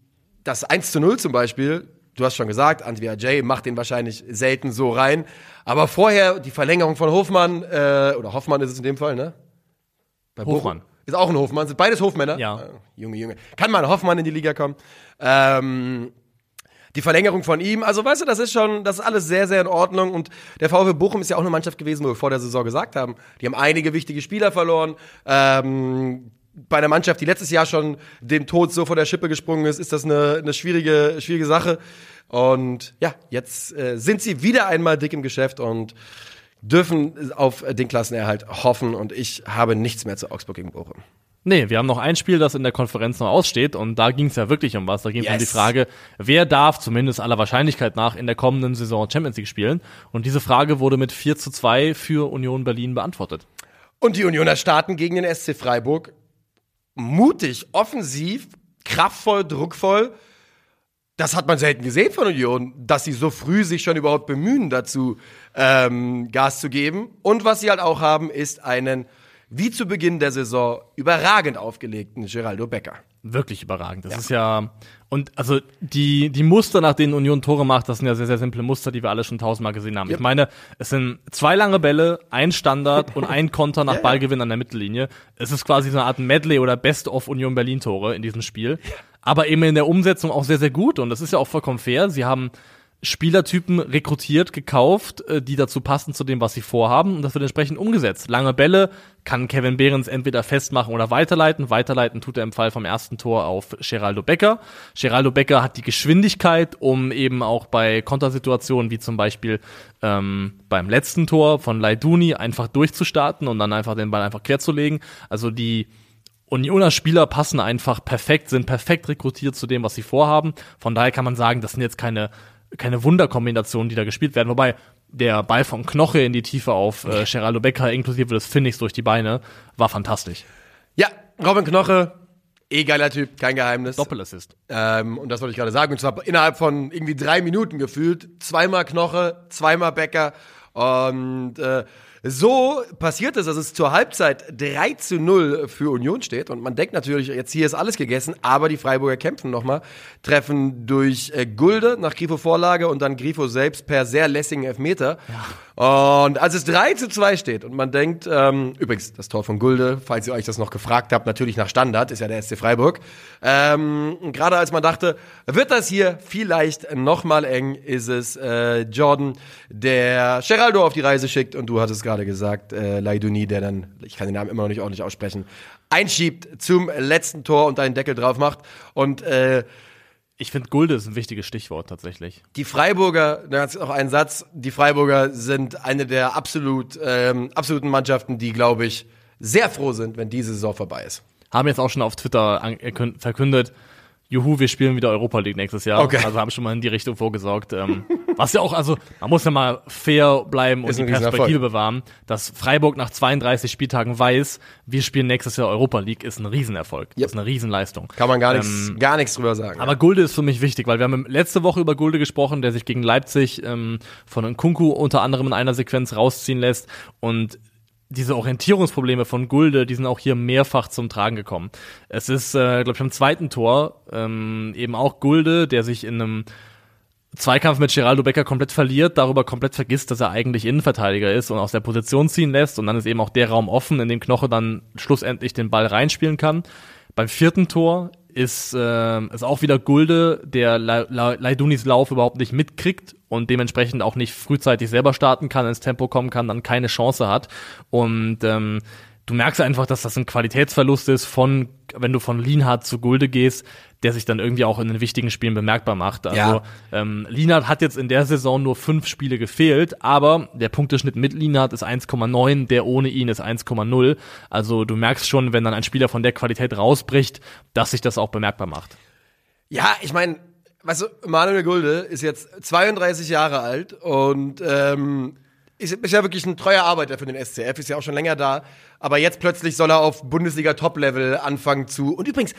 das 1 zu 0 zum Beispiel, du hast schon gesagt, Antwi Ajay macht den wahrscheinlich selten so rein. Aber vorher die Verlängerung von Hofmann, äh, oder Hoffmann ist es in dem Fall, ne? Bei Hofmann. Bochum. Ist auch ein Hofmann, sind beides Hofmänner? Ja. Äh, Junge, Junge. Kann mal ein Hoffmann in die Liga kommen. Ähm, die Verlängerung von ihm, also weißt du, das ist schon, das ist alles sehr, sehr in Ordnung. Und der VfB Bochum ist ja auch eine Mannschaft gewesen, wo wir vor der Saison gesagt haben, die haben einige wichtige Spieler verloren. Ähm, bei einer Mannschaft, die letztes Jahr schon dem Tod so vor der Schippe gesprungen ist, ist das eine, eine schwierige, schwierige Sache. Und ja, jetzt äh, sind sie wieder einmal dick im Geschäft und dürfen auf den Klassenerhalt hoffen. Und ich habe nichts mehr zu Augsburg gegen Bochum. Nee, wir haben noch ein Spiel, das in der Konferenz noch aussteht und da ging es ja wirklich um was. Da ging es um Yes. die Frage, wer darf zumindest aller Wahrscheinlichkeit nach in der kommenden Saison Champions League spielen. Und diese Frage wurde mit 4 zu 2 für Union Berlin beantwortet. Und die Unioner starten gegen den SC Freiburg. Mutig, offensiv, kraftvoll, druckvoll. Das hat man selten gesehen von Union, dass sie so früh sich schon überhaupt bemühen, dazu ähm, Gas zu geben. Und was sie halt auch haben, ist einen, wie zu Beginn der Saison, überragend aufgelegten Geraldo Becker. Wirklich überragend. Das ist ja, und also die, die Muster, nach denen Union Tore macht, das sind ja sehr, sehr simple Muster, die wir alle schon tausendmal gesehen haben. Yep. Ich meine, es sind zwei lange Bälle, ein Standard und ein Konter nach Ballgewinn an der Mittellinie. Es ist quasi so eine Art Medley oder Best-of Union Berlin Tore in diesem Spiel. Aber eben in der Umsetzung auch sehr, sehr gut und das ist ja auch vollkommen fair. Sie haben Spielertypen rekrutiert, gekauft, äh, die dazu passen zu dem, was sie vorhaben und das wird entsprechend umgesetzt. Lange Bälle kann Kevin Behrens entweder festmachen oder weiterleiten. Weiterleiten tut er im Fall vom ersten Tor auf Geraldo Becker. Geraldo Becker hat die Geschwindigkeit, um eben auch bei Kontersituationen wie zum Beispiel ähm, beim letzten Tor von Laiduni einfach durchzustarten und dann einfach den Ball einfach querzulegen. Also die Unioner Spieler passen einfach perfekt, sind perfekt rekrutiert zu dem, was sie vorhaben. Von daher kann man sagen, das sind jetzt keine, keine Wunderkombinationen, die da gespielt werden. Wobei der Ball von Knoche in die Tiefe auf äh, Geraldo Becker inklusive des Finishes durch die Beine war fantastisch. Ja, Robin Knoche, eh geiler Typ, kein Geheimnis. Doppelassist. Ähm, und das wollte ich gerade sagen. Und zwar innerhalb von irgendwie drei Minuten gefühlt. Zweimal Knoche, zweimal Becker. Und äh, so passiert es, dass es zur Halbzeit 3 zu 0 für Union steht. Und man denkt natürlich, jetzt hier ist alles gegessen, aber die Freiburger kämpfen nochmal, treffen durch äh, Gulde nach Grifo Vorlage und dann Grifo selbst per sehr lässigen Elfmeter. Und als es 3 zu 2 steht und man denkt, ähm, übrigens, das Tor von Gulde, falls ihr euch das noch gefragt habt, natürlich nach Standard, ist ja der SC Freiburg. Ähm, Gerade als man dachte, wird das hier vielleicht nochmal eng, ist es äh, Jordan, der Geraldo auf die Reise schickt und du hattest gerade gesagt, äh, Laiduni, der dann, ich kann den Namen immer noch nicht ordentlich aussprechen, einschiebt zum letzten Tor und einen Deckel drauf macht. Und äh, Ich finde, Gulde ist ein wichtiges Stichwort tatsächlich. die Freiburger, da ist noch ein Satz, die Freiburger sind eine der absolut, ähm, absoluten Mannschaften, die, glaube ich, sehr froh sind, wenn diese Saison vorbei ist. Haben jetzt auch schon auf Twitter erkün- verkündet, juhu, wir spielen wieder Europa League nächstes Jahr. Okay. Also haben schon mal in die Richtung vorgesorgt. Ähm, was ja auch, also man muss ja mal fair bleiben und die. Perspektive bewahren. Dass Freiburg nach 32 Spieltagen weiß, wir spielen nächstes Jahr Europa League, ist ein Riesenerfolg. Yep. Das ist eine Riesenleistung. Kann man gar nichts, Ähm, gar nichts drüber sagen. Aber Gulde ist für mich wichtig, weil wir haben letzte Woche über Gulde gesprochen, der sich gegen Leipzig ähm, von Nkunku unter anderem in einer Sequenz rausziehen lässt und diese Orientierungsprobleme von Gulde, die sind auch hier mehrfach zum Tragen gekommen. Es ist, äh, glaube ich, am zweiten Tor ähm, eben auch Gulde, der sich in einem Zweikampf mit Geraldo Becker komplett verliert, darüber komplett vergisst, dass er eigentlich Innenverteidiger ist und aus der Position ziehen lässt und dann ist eben auch der Raum offen, in dem Knoche dann schlussendlich den Ball reinspielen kann. Beim vierten Tor ist, äh, ist auch wieder Gulde, der La- La- Laidunis Lauf überhaupt nicht mitkriegt und dementsprechend auch nicht frühzeitig selber starten kann, ins Tempo kommen kann, dann keine Chance hat. Und ähm, du merkst einfach, dass das ein Qualitätsverlust ist von, wenn du von Lienhardt zu Gulde gehst, der sich dann irgendwie auch in den wichtigen Spielen bemerkbar macht. Also Ja. ähm, Lienhardt hat jetzt in der Saison nur fünf Spiele gefehlt, aber der Punkteschnitt mit Lienhardt ist 1,9, der ohne ihn ist 1,0. Also du merkst schon, wenn dann ein Spieler von der Qualität rausbricht, dass sich das auch bemerkbar macht. Ja, ich meine, weißt du, Manuel Gulde ist jetzt 32 Jahre alt und ähm, ist, ist ja wirklich ein treuer Arbeiter für den SCF, ist ja auch schon länger da. Aber jetzt plötzlich soll er auf Bundesliga-Top-Level anfangen zu. Und übrigens,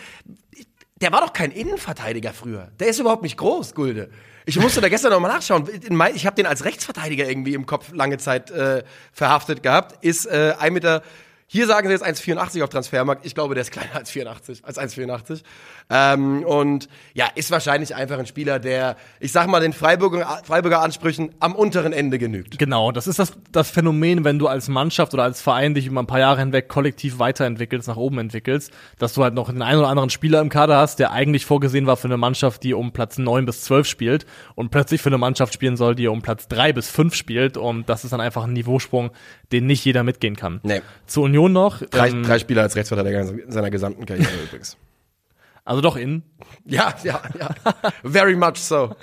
der war doch kein Innenverteidiger früher. Der ist überhaupt nicht groß, Gulde. Ich musste da gestern nochmal nachschauen. Ich habe den als Rechtsverteidiger irgendwie im Kopf lange Zeit äh, verhaftet gehabt. Ist äh, 1 Meter hier sagen sie jetzt 1,84 auf Transfermarkt. Ich glaube, der ist kleiner als 84, als 1,84. Ähm, und ja, ist wahrscheinlich einfach ein Spieler, der, ich sag mal, den Freiburger, Freiburger Ansprüchen am unteren Ende genügt. Genau, das ist das, das Phänomen, wenn du als Mannschaft oder als Verein dich über ein paar Jahre hinweg kollektiv weiterentwickelst, nach oben entwickelst, dass du halt noch den einen oder anderen Spieler im Kader hast, der eigentlich vorgesehen war für eine Mannschaft, die um Platz 9 bis 12 spielt und plötzlich für eine Mannschaft spielen soll, die um Platz 3 bis 5 spielt. Und das ist dann einfach ein Niveausprung, den nicht jeder mitgehen kann. Nee. Zur Union noch. Drei, ähm, drei Spieler als Rechtsverteidiger in seiner gesamten Karriere übrigens. Also doch in. Ja, ja, ja. Very much so.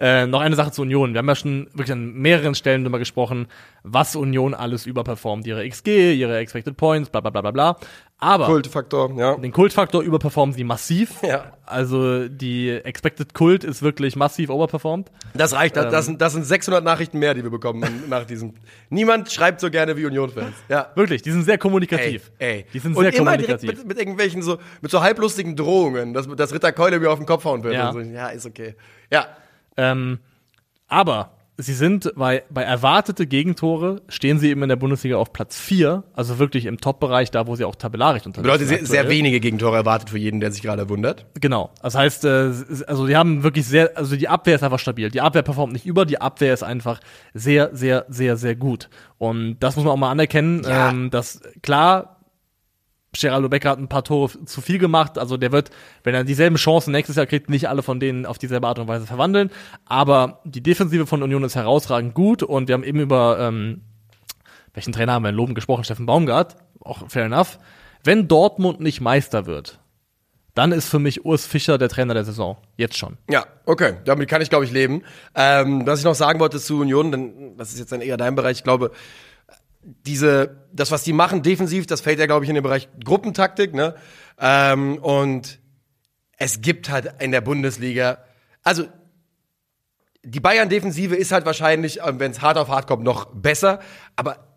Äh, noch eine Sache zur Union. Wir haben ja schon wirklich an mehreren Stellen darüber gesprochen, was Union alles überperformt. Ihre XG, ihre Expected Points, bla bla bla bla bla. Aber Kultfaktor, ja. den Kultfaktor überperformen sie massiv. Ja. Also die Expected Kult ist wirklich massiv overperformed. Das reicht. Das, Ähm. das, sind, das sind 600 Nachrichten mehr, die wir bekommen nach diesem. Niemand schreibt so gerne wie Union-Fans. Ja. Wirklich, die sind sehr kommunikativ. Ey, ey. Die sind und sehr immer direkt kommunikativ. mit, mit irgendwelchen so, mit so halblustigen Drohungen, dass, dass Ritter Keule mir auf den Kopf hauen wird. Ja. So. ja, ist okay. Ja. Ähm, aber sie sind bei, bei erwartete Gegentore stehen sie eben in der Bundesliga auf Platz 4, also wirklich im Top-Bereich, da wo sie auch tabellarisch unterwegs Bedeutet sind. sehr, sehr wenige Gegentore erwartet für jeden, der sich gerade wundert. Genau. Das heißt, äh, also die haben wirklich sehr, also die Abwehr ist einfach stabil. Die Abwehr performt nicht über, die Abwehr ist einfach sehr, sehr, sehr, sehr gut. Und das muss man auch mal anerkennen, Ja. ähm, dass klar, Geraldo Becker hat ein paar Tore zu viel gemacht. Also der wird, wenn er dieselben Chancen nächstes Jahr kriegt, nicht alle von denen auf dieselbe Art und Weise verwandeln. Aber die Defensive von Union ist herausragend gut und wir haben eben über ähm, welchen Trainer haben wir in Loben gesprochen? Steffen Baumgart. Auch fair enough. Wenn Dortmund nicht Meister wird, dann ist für mich Urs Fischer der Trainer der Saison. Jetzt schon. Ja, okay, damit kann ich, glaube ich, leben. Ähm, was ich noch sagen wollte zu Union, denn das ist jetzt dann eher dein Bereich, ich glaube, diese, das, was die machen defensiv, das fällt ja, glaube ich, in den Bereich Gruppentaktik, ne? Ähm, und es gibt halt in der Bundesliga, also die Bayern-Defensive ist halt wahrscheinlich, wenn es hart auf hart kommt, noch besser, aber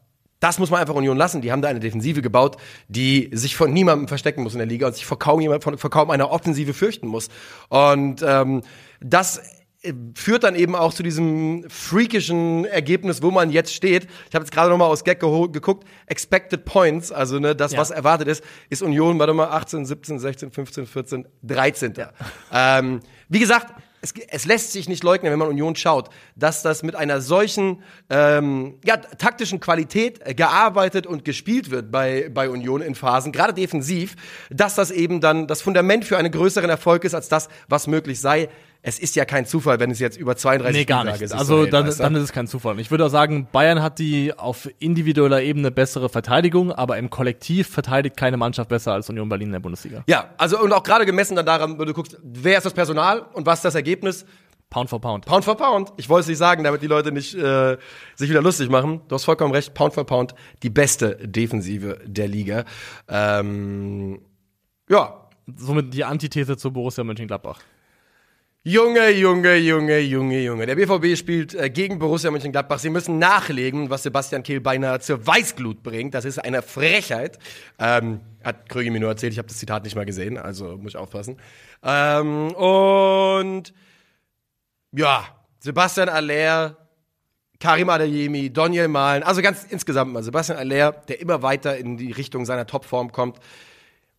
das muss man einfach Union lassen. Die haben da eine Defensive gebaut, die sich von niemandem verstecken muss in der Liga und sich vor kaum jemand, vor, kaum einer Offensive fürchten muss. Und ähm, das äh, führt dann eben auch zu diesem freakischen Ergebnis, wo man jetzt steht. Ich habe jetzt gerade noch mal aus Gag geguckt. Expected Points, also ne, das, Ja. was erwartet ist, ist Union, warte mal, 18, 17, 16, 15, 14, 13. Ähm, wie gesagt, es, es lässt sich nicht leugnen, wenn man Union schaut, dass das mit einer solchen ähm, ja, taktischen Qualität gearbeitet und gespielt wird bei, bei Union in Phasen, gerade defensiv, dass das eben dann das Fundament für einen größeren Erfolg ist, als das, was möglich sei. Es ist ja kein Zufall, wenn es jetzt über 32 Nee, gar Spieltage nicht. sich Also dann, weißt du? dann ist es kein Zufall. Ich würde auch sagen, Bayern hat die auf individueller Ebene bessere Verteidigung, aber im Kollektiv verteidigt keine Mannschaft besser als Union Berlin in der Bundesliga. Ja, also und auch gerade gemessen dann daran, wenn du guckst, wer ist das Personal und was ist das Ergebnis, Pound for Pound. Pound for Pound. Ich wollte es nicht sagen, damit die Leute nicht äh, sich wieder lustig machen. Du hast vollkommen recht. Pound for Pound, die beste Defensive der Liga. Ähm, ja, Somit die Antithese zu Borussia Mönchengladbach. Junge, Junge, Junge, Junge, Junge. Der BVB spielt äh, gegen Borussia Mönchengladbach. Sie müssen nachlegen, was Sebastian Kehl beinahe zur Weißglut bringt. Das ist eine Frechheit. Ähm, hat Krögi mir nur erzählt. Ich habe das Zitat nicht mal gesehen, also muss ich aufpassen. Ähm, und ja, Sebastian Aller, Karim Adeyemi, Daniel Mahlen, also ganz insgesamt mal Sebastian Aller, der immer weiter in die Richtung seiner Topform kommt,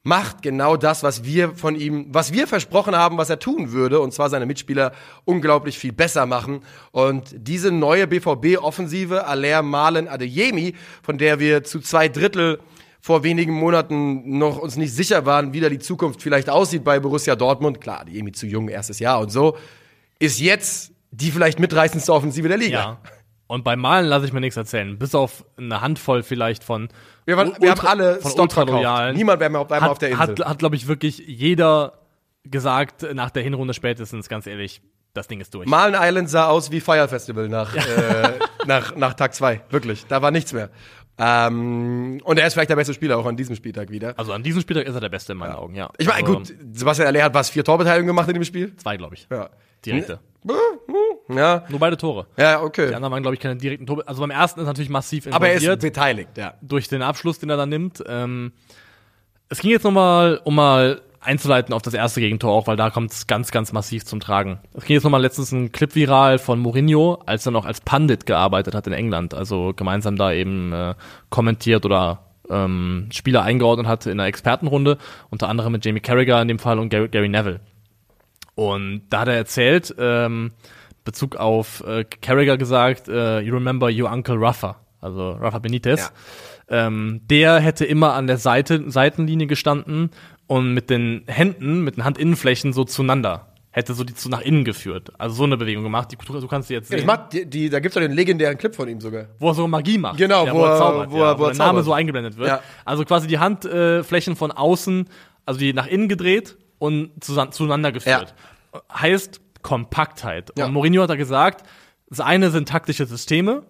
macht genau das, was wir von ihm, was wir versprochen haben, was er tun würde, und zwar seine Mitspieler unglaublich viel besser machen. Und diese neue BVB-Offensive, Aller, Malen, Adeyemi, von der wir zu zwei Drittel vor wenigen Monaten noch uns nicht sicher waren, wie da die Zukunft vielleicht aussieht bei Borussia Dortmund. Klar, Adeyemi zu jung, erstes Jahr und so, ist jetzt die vielleicht mitreißendste Offensive der Liga. Ja. Und beim Malen lasse ich mir nichts erzählen. Bis auf eine Handvoll vielleicht von. Wir, waren, wir haben alle von verkauft. Ultraloyalen. Niemand wäre mehr auf, einmal auf der hat, Insel. hat, hat glaube ich, wirklich jeder gesagt, nach der Hinrunde spätestens, ganz ehrlich, das Ding ist durch. Malen Island sah aus wie Fire Festival nach, äh, nach, nach Tag zwei Wirklich. Da war nichts mehr. Ähm, und er ist vielleicht der beste Spieler auch an diesem Spieltag wieder. Also an diesem Spieltag ist er der Beste in meinen Augen, ja. Ich meine, also, gut, Sebastian Aller hat was, vier Torbeteiligungen gemacht in dem Spiel? Zwei, glaube ich. Ja. Direkte. Ja, Nur beide Tore. ja Die okay. anderen waren, glaube ich, keine direkten Tore. Also beim ersten ist natürlich massiv Aber er involviert ist beteiligt, ja. durch den Abschluss, den er dann nimmt. Ähm, es ging jetzt nochmal, um mal einzuleiten auf das erste Gegentor auch, weil da kommt es ganz, ganz massiv zum Tragen. Es ging jetzt nochmal letztens ein Clip viral von Mourinho, als er noch als Pandit gearbeitet hat in England, also gemeinsam da eben äh, kommentiert oder ähm, Spieler eingeordnet hat in einer Expertenrunde, unter anderem mit Jamie Carragher in dem Fall und Gary, Gary Neville. Und da hat er erzählt, ähm, Bezug auf äh, Carragher gesagt, äh, you remember your Uncle Rafa, also Rafa Benitez. Ähm, der hätte immer an der Seite, Seitenlinie gestanden und mit den Händen, mit den Handinnenflächen so zueinander. Hätte so die zu nach innen geführt. Also so eine Bewegung gemacht. Die, du, du kannst die jetzt Ich sehen. mag die, die, da gibt's doch den legendären Clip von ihm sogar. wo er so Magie macht. Genau, ja, wo er- zaubert, wo ja, wo er der Name so eingeblendet wird. Ja. Also quasi die Handflächen äh, von außen, also die nach innen gedreht und zueinander geführt. Heißt Kompaktheit. Ja. Und Mourinho hat da gesagt, das eine sind taktische Systeme,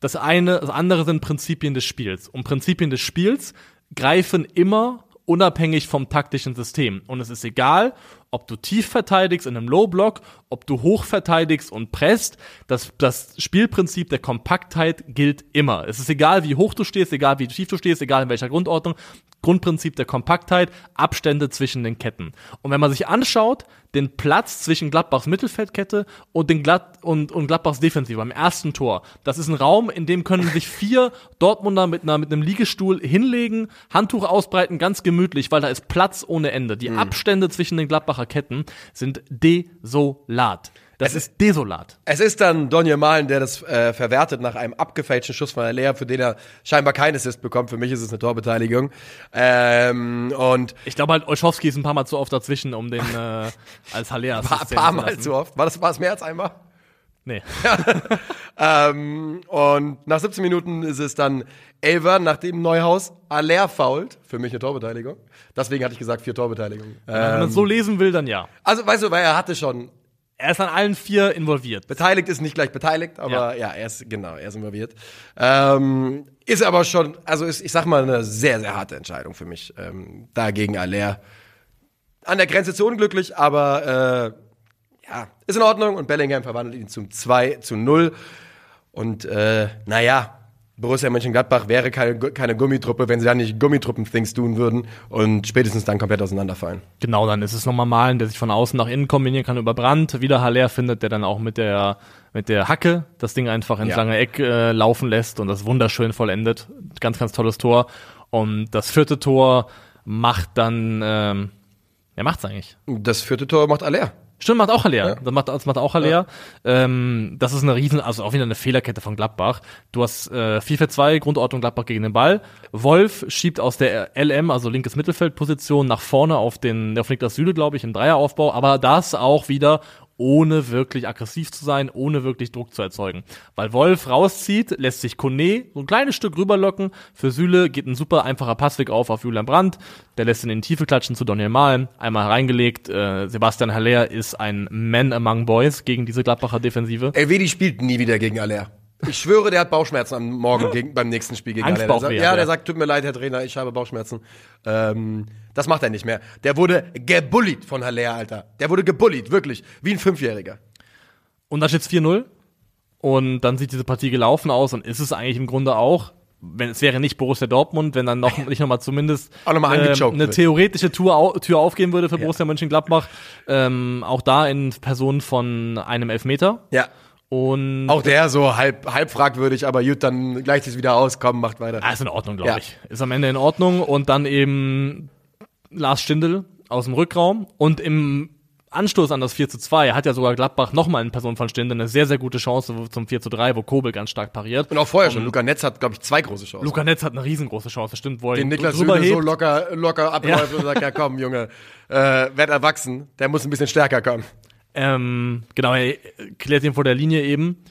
das eine, das andere sind Prinzipien des Spiels. Und Prinzipien des Spiels greifen immer unabhängig vom taktischen System. Und es ist egal, ob du tief verteidigst in einem Low-Block, ob du hoch verteidigst und presst. Das, das Spielprinzip der Kompaktheit gilt immer. Es ist egal, wie hoch du stehst, egal wie tief du stehst, egal in welcher Grundordnung. Grundprinzip der Kompaktheit, Abstände zwischen den Ketten. Und wenn man sich anschaut, den Platz zwischen Gladbachs Mittelfeldkette und den Glad und, und Gladbachs Defensive beim ersten Tor, das ist ein Raum, in dem können sich vier Dortmunder mit, einer, mit einem Liegestuhl hinlegen, Handtuch ausbreiten, ganz gemütlich, weil da ist Platz ohne Ende. Die Abstände zwischen den Gladbacher Ketten sind desolat. Das Es ist desolat. Es ist dann Donje Malen, der das äh, verwertet nach einem abgefälschten Schuss von Aller, für den er scheinbar kein Assist bekommt. Für mich ist es eine Torbeteiligung. Ähm, und Ich glaube halt, Olschowski ist ein paar Mal zu oft dazwischen, um den äh, als Haller ein paar, Mal zu oft. War das, war es mehr als einmal? Nee. Ähm, und nach 17 Minuten ist es dann Elver, nachdem Neuhaus Aller fault. Für mich eine Torbeteiligung. Deswegen hatte ich gesagt, vier Torbeteiligungen. Wenn man Ähm, es so lesen will, dann ja. also, weißt du, weil er hatte schon Er ist an allen vier involviert. Beteiligt ist nicht gleich beteiligt, aber ja, Ja. er ist, genau, er ist involviert. Ähm, ist aber schon, also ist, ich sag mal, eine sehr, sehr harte Entscheidung für mich. Ähm, dagegen Aller. An der Grenze zu unglücklich, aber äh, ja, ist in Ordnung und Bellingham verwandelt ihn zum 2 zu 0. Und äh, naja, Borussia Mönchengladbach wäre keine, keine Gummitruppe, wenn sie dann nicht Gummitruppen-Things tun würden und spätestens dann komplett auseinanderfallen. Genau, dann ist es nochmal Malen, der sich von außen nach innen kombinieren kann über Brand. Wieder Haller findet, der dann auch mit der, mit der Hacke das Ding einfach ins Ja. lange Eck äh, laufen lässt und das wunderschön vollendet. Ganz, ganz tolles Tor. Und das vierte Tor macht dann, ähm, wer macht's eigentlich? Das vierte Tor macht Aller. Stimmt, macht auch Haller. Das macht, das macht auch Haller. Ähm, das ist eine riesen, also auch wieder eine Fehlerkette von Gladbach. Du hast äh, 4-4-2, Grundordnung Gladbach gegen den Ball. Wolf schiebt aus der LM, also linkes Mittelfeldposition, nach vorne auf den, auf Niklas Süle, glaube ich, im Dreieraufbau. Aber das auch wieder ohne wirklich aggressiv zu sein, ohne wirklich Druck zu erzeugen. Weil Wolf rauszieht, lässt sich Kone so ein kleines Stück rüberlocken. Für Süle geht ein super einfacher Passweg auf auf Julian Brandt. Der lässt ihn in die Tiefe klatschen zu Daniel Mahlen. Einmal reingelegt. Äh, Sebastian Haller ist ein Man among Boys gegen diese Gladbacher Defensive. Elvedi spielt nie wieder gegen Aller. Ich schwöre, der hat Bauchschmerzen am Morgen gegen, beim nächsten Spiel gegen Aller. Der sagt, ja, er. der sagt, tut mir leid, Herr Trainer, ich habe Bauchschmerzen. Ähm, das macht er nicht mehr. Der wurde gebullied von Haller, Alter. Der wurde gebullied, wirklich. Wie ein Fünfjähriger. Und dann steht's 4-0. Und dann sieht diese Partie gelaufen aus und ist es eigentlich im Grunde auch, wenn es wäre nicht Borussia Dortmund, wenn dann noch nicht nochmal zumindest Auch noch mal angechoked eine wird. theoretische Tür, au Tür aufgehen würde für Borussia Mönchengladbach. Ähm, auch da in Person von einem Elfmeter. Ja. Und Auch der so halb, halb fragwürdig, aber gut, dann gleicht es wieder aus, komm, macht weiter. Ah, ist in Ordnung, glaube Ja. ich. Ist am Ende in Ordnung. Und dann eben Lars Stindl aus dem Rückraum. Und im Anstoß an das 4 zu 2 hat ja sogar Gladbach nochmal in Person von Stindl eine sehr, sehr gute Chance zum 4 zu 3, wo Kobel ganz stark pariert. Und auch vorher schon. Luca Netz hat, glaube ich, zwei große Chancen. Luca Netz hat eine riesengroße Chance, stimmt, wo den Niklas Süle so locker, locker abläuft und sagt, ja komm, Junge, äh, werd erwachsen, der muss ein bisschen stärker kommen. Ähm, genau, er klärt ihn vor der Linie eben.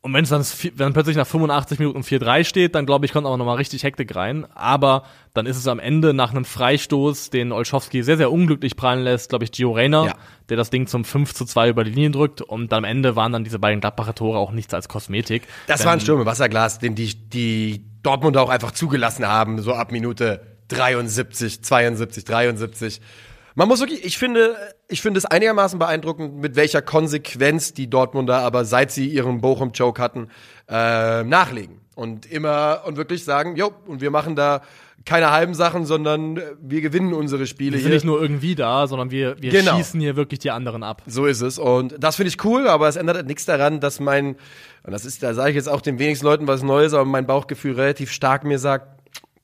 Und wenn es dann, wenn plötzlich nach 85 Minuten 4-3 steht, dann glaube ich, kommt auch nochmal richtig Hektik rein. Aber dann ist es am Ende nach einem Freistoß, den Olschowski sehr, sehr unglücklich prallen lässt, glaube ich, Gio Reyna, Ja. der das Ding zum 5 zu 2 über die Linie drückt. Und am Ende waren dann diese beiden Gladbacher Tore auch nichts als Kosmetik. Das war ein Stürme Wasserglas, den die, die Dortmund auch einfach zugelassen haben, so ab Minute 73, 72, 73. Man muss wirklich, ich finde, ich finde es einigermaßen beeindruckend, mit welcher Konsequenz die Dortmunder aber seit sie ihren Bochum-Choke hatten, äh, nachlegen. Und immer, und wirklich sagen, jo, und wir machen da keine halben Sachen, sondern wir gewinnen unsere Spiele Wir sind hier. nicht nur irgendwie da, sondern wir, wir Genau. schießen hier wirklich die anderen ab. So ist es. Und das finde ich cool, aber es ändert nichts daran, dass mein, und das ist, da sage ich jetzt auch den wenigsten Leuten was Neues, aber mein Bauchgefühl relativ stark mir sagt,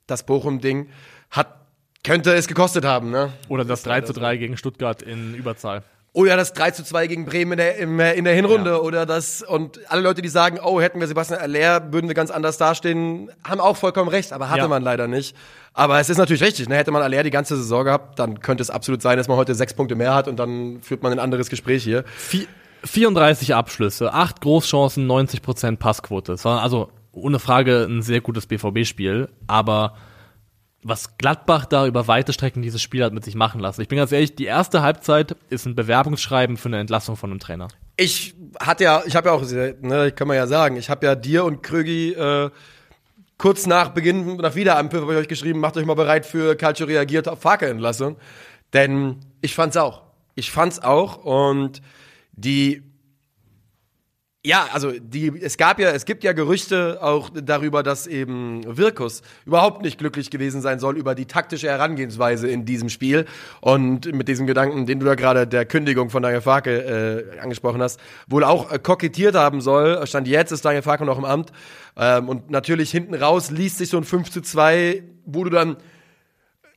das Bochum-Ding hat, könnte es gekostet haben, ne? Oder das 3 zu 3 gegen Stuttgart in Überzahl. Oder das 3 zu 2 gegen Bremen in der, im, in der Hinrunde. Ja. Oder das, und alle Leute, die sagen, oh, hätten wir Sebastian Aller, würden wir ganz anders dastehen, haben auch vollkommen recht, aber hatte Ja. man leider nicht. Aber es ist natürlich richtig, ne? hätte man Aller die ganze Saison gehabt, dann könnte es absolut sein, dass man heute sechs Punkte mehr hat und dann führt man ein anderes Gespräch hier. Vi- 34 Abschlüsse, 8 Großchancen, 90% Passquote. Es war also ohne Frage ein sehr gutes BVB-Spiel, aber was Gladbach da über weite Strecken dieses Spiel hat mit sich machen lassen. Ich bin ganz ehrlich, die erste Halbzeit ist ein Bewerbungsschreiben für eine Entlassung von einem Trainer. Ich hatte ja, ich habe ja auch, ne, kann man ja sagen, ich habe ja dir und Krögi äh, kurz nach Beginn, nach Wiederanpfiff habe ich euch geschrieben, macht euch mal bereit für Calcio reagiert auf Fahrentlassung. Denn ich fand's auch. Ich fand's auch und die ja, also die, es gab ja, es gibt ja Gerüchte auch darüber, dass eben Wirkus überhaupt nicht glücklich gewesen sein soll über die taktische Herangehensweise in diesem Spiel und mit diesem Gedanken, den du da gerade der Kündigung von Daniel Farke äh, angesprochen hast, wohl auch äh, kokettiert haben soll. Stand jetzt ist Daniel Farke noch im Amt ähm, und natürlich hinten raus liest sich so ein 5 zu 2, wo du dann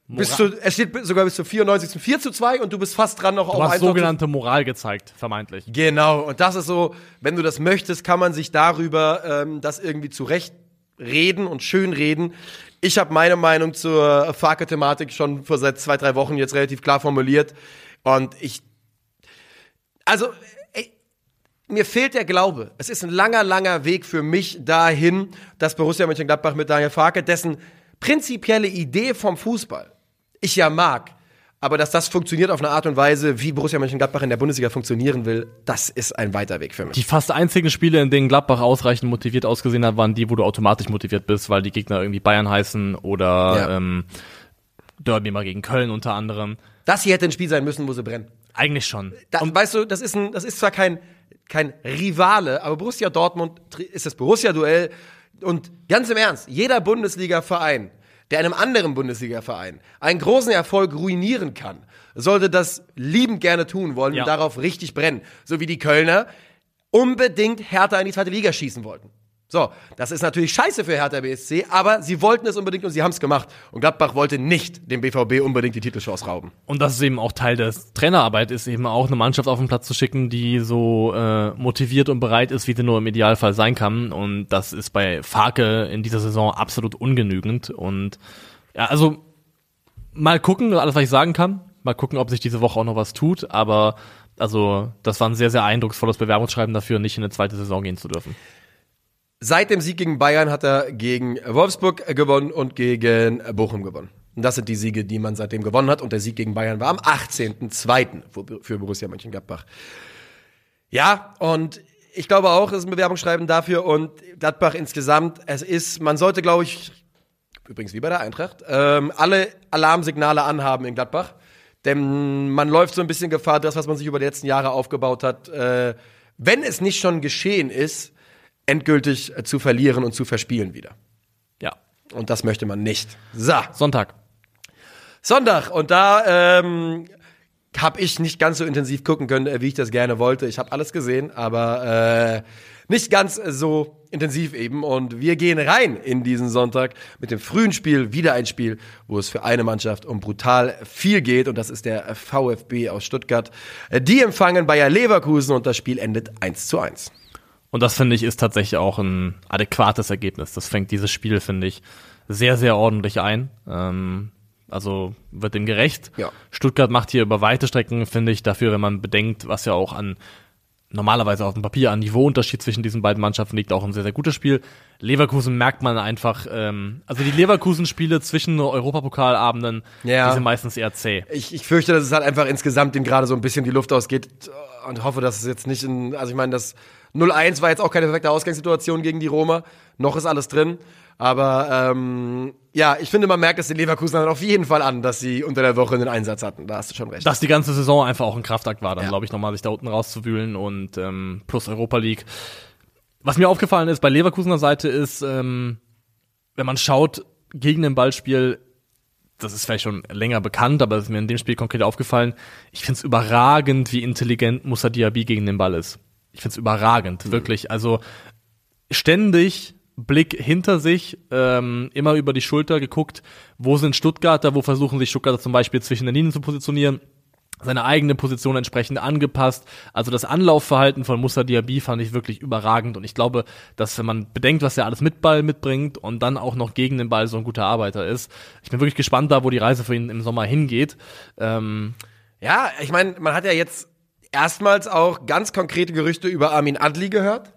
bis zu, es steht sogar bis zu 94 4 zu 2 und du bist fast dran noch Du auf hast 1 zu sogenannte Moral gezeigt, vermeintlich. Genau, und das ist so, wenn du das möchtest, kann man sich darüber ähm, das irgendwie zurecht reden und schön reden. Ich habe meine Meinung zur Farke-Thematik schon vor seit zwei, drei Wochen jetzt relativ klar formuliert. Und ich, also, ey, mir fehlt der Glaube. Es ist ein langer, langer Weg für mich dahin, dass Borussia Mönchengladbach mit Daniel Farke, dessen prinzipielle Idee vom Fußball ich ja mag, aber dass das funktioniert auf eine Art und Weise, wie Borussia Mönchengladbach in der Bundesliga funktionieren will, das ist ein weiter Weg für mich. Die fast einzigen Spiele, in denen Gladbach ausreichend motiviert ausgesehen hat, waren die, wo du automatisch motiviert bist, weil die Gegner irgendwie Bayern heißen oder Ja. ähm, Derby mal gegen Köln unter anderem. Das hier hätte ein Spiel sein müssen, wo sie brennen. Eigentlich schon. Da, weißt du, das ist, ein, das ist zwar kein, kein Rivale, aber Borussia Dortmund ist das Borussia-Duell. Und ganz im Ernst, jeder Bundesliga-Verein, der einem anderen Bundesliga-Verein einen großen Erfolg ruinieren kann, sollte das liebend gerne tun wollen Ja. und darauf richtig brennen. So wie die Kölner unbedingt Hertha in die zweite Liga schießen wollten. So, das ist natürlich scheiße für Hertha BSC, aber sie wollten es unbedingt und sie haben es gemacht. Und Gladbach wollte nicht dem BVB unbedingt die Titelchance rauben. Und das ist eben auch Teil der Trainerarbeit, ist eben auch eine Mannschaft auf den Platz zu schicken, die so äh, motiviert und bereit ist, wie sie nur im Idealfall sein kann. Und das ist bei Farke in dieser Saison absolut ungenügend. Und ja, also mal gucken, alles was ich sagen kann. Mal gucken, ob sich diese Woche auch noch was tut. Aber also das war ein sehr, sehr eindrucksvolles Bewerbungsschreiben dafür, nicht in eine zweite Saison gehen zu dürfen. Seit dem Sieg gegen Bayern hat er gegen Wolfsburg gewonnen und gegen Bochum gewonnen. Und das sind die Siege, die man seitdem gewonnen hat. Und der Sieg gegen Bayern war am 18.02. für- Borussia Mönchengladbach. Ja, und ich glaube auch, es ist ein Bewerbungsschreiben dafür. Und Gladbach insgesamt, es ist, man sollte, glaube ich, übrigens wie bei der Eintracht, ähm, alle Alarmsignale anhaben in Gladbach. Denn man läuft so ein bisschen Gefahr, das, was man sich über die letzten Jahre aufgebaut hat, äh, wenn es nicht schon geschehen ist, endgültig äh, zu verlieren und zu verspielen wieder. Ja. Und das möchte man nicht. So, Sonntag. Sonntag. Und da ähm, habe ich nicht ganz so intensiv gucken können, äh, wie ich das gerne wollte. Ich habe alles gesehen, aber äh, nicht ganz so intensiv eben. Und wir gehen rein in diesen Sonntag mit dem frühen Spiel, wieder ein Spiel, wo es für eine Mannschaft um brutal viel geht. Und das ist der VfB aus Stuttgart. Äh, Die empfangen Bayer Leverkusen und das Spiel endet 1 zu 1. Und das finde ich ist tatsächlich auch ein adäquates Ergebnis. Das fängt dieses Spiel, finde ich, sehr, sehr ordentlich ein. Ähm, also wird dem gerecht. Ja. Stuttgart macht hier über weite Strecken, finde ich, dafür, wenn man bedenkt, was ja auch an normalerweise auf dem Papier an Niveauunterschied zwischen diesen beiden Mannschaften liegt, auch ein sehr, sehr gutes Spiel. Leverkusen merkt man einfach, ähm, also die Leverkusen-Spiele zwischen Europapokalabenden, Ja. die sind meistens eher zäh. Ich, ich fürchte, dass es halt einfach insgesamt dem gerade so ein bisschen die Luft ausgeht und hoffe, dass es jetzt nicht in, also ich meine, das 0-1 war jetzt auch keine perfekte Ausgangssituation gegen die Roma, noch ist alles drin, Aber ähm, ja, ich finde, man merkt es den Leverkusen auf jeden Fall an, dass sie unter der Woche einen Einsatz hatten. Da hast du schon recht. Dass die ganze Saison einfach auch ein Kraftakt war, dann Ja. glaube ich nochmal sich da unten rauszuwühlen und ähm, plus Europa League. Was mir aufgefallen ist bei Leverkusener Seite ist, ähm, wenn man schaut gegen den Ballspiel, das ist vielleicht schon länger bekannt, aber es ist mir in dem Spiel konkret aufgefallen. Ich finde es überragend, wie intelligent Musa Diaby gegen den Ball ist. Ich finde es überragend, wirklich. Also ständig Blick hinter sich, ähm, immer über die Schulter geguckt, wo sind Stuttgarter, wo versuchen sich Stuttgarter zum Beispiel zwischen den Linien zu positionieren, seine eigene Position entsprechend angepasst. Also das Anlaufverhalten von Musa Diaby fand ich wirklich überragend und ich glaube, dass wenn man bedenkt, was er alles mit Ball mitbringt und dann auch noch gegen den Ball so ein guter Arbeiter ist, ich bin wirklich gespannt da, wo die Reise für ihn im Sommer hingeht. Ähm, Ja, ich meine, man hat ja jetzt erstmals auch ganz konkrete Gerüchte über Armin Adli gehört.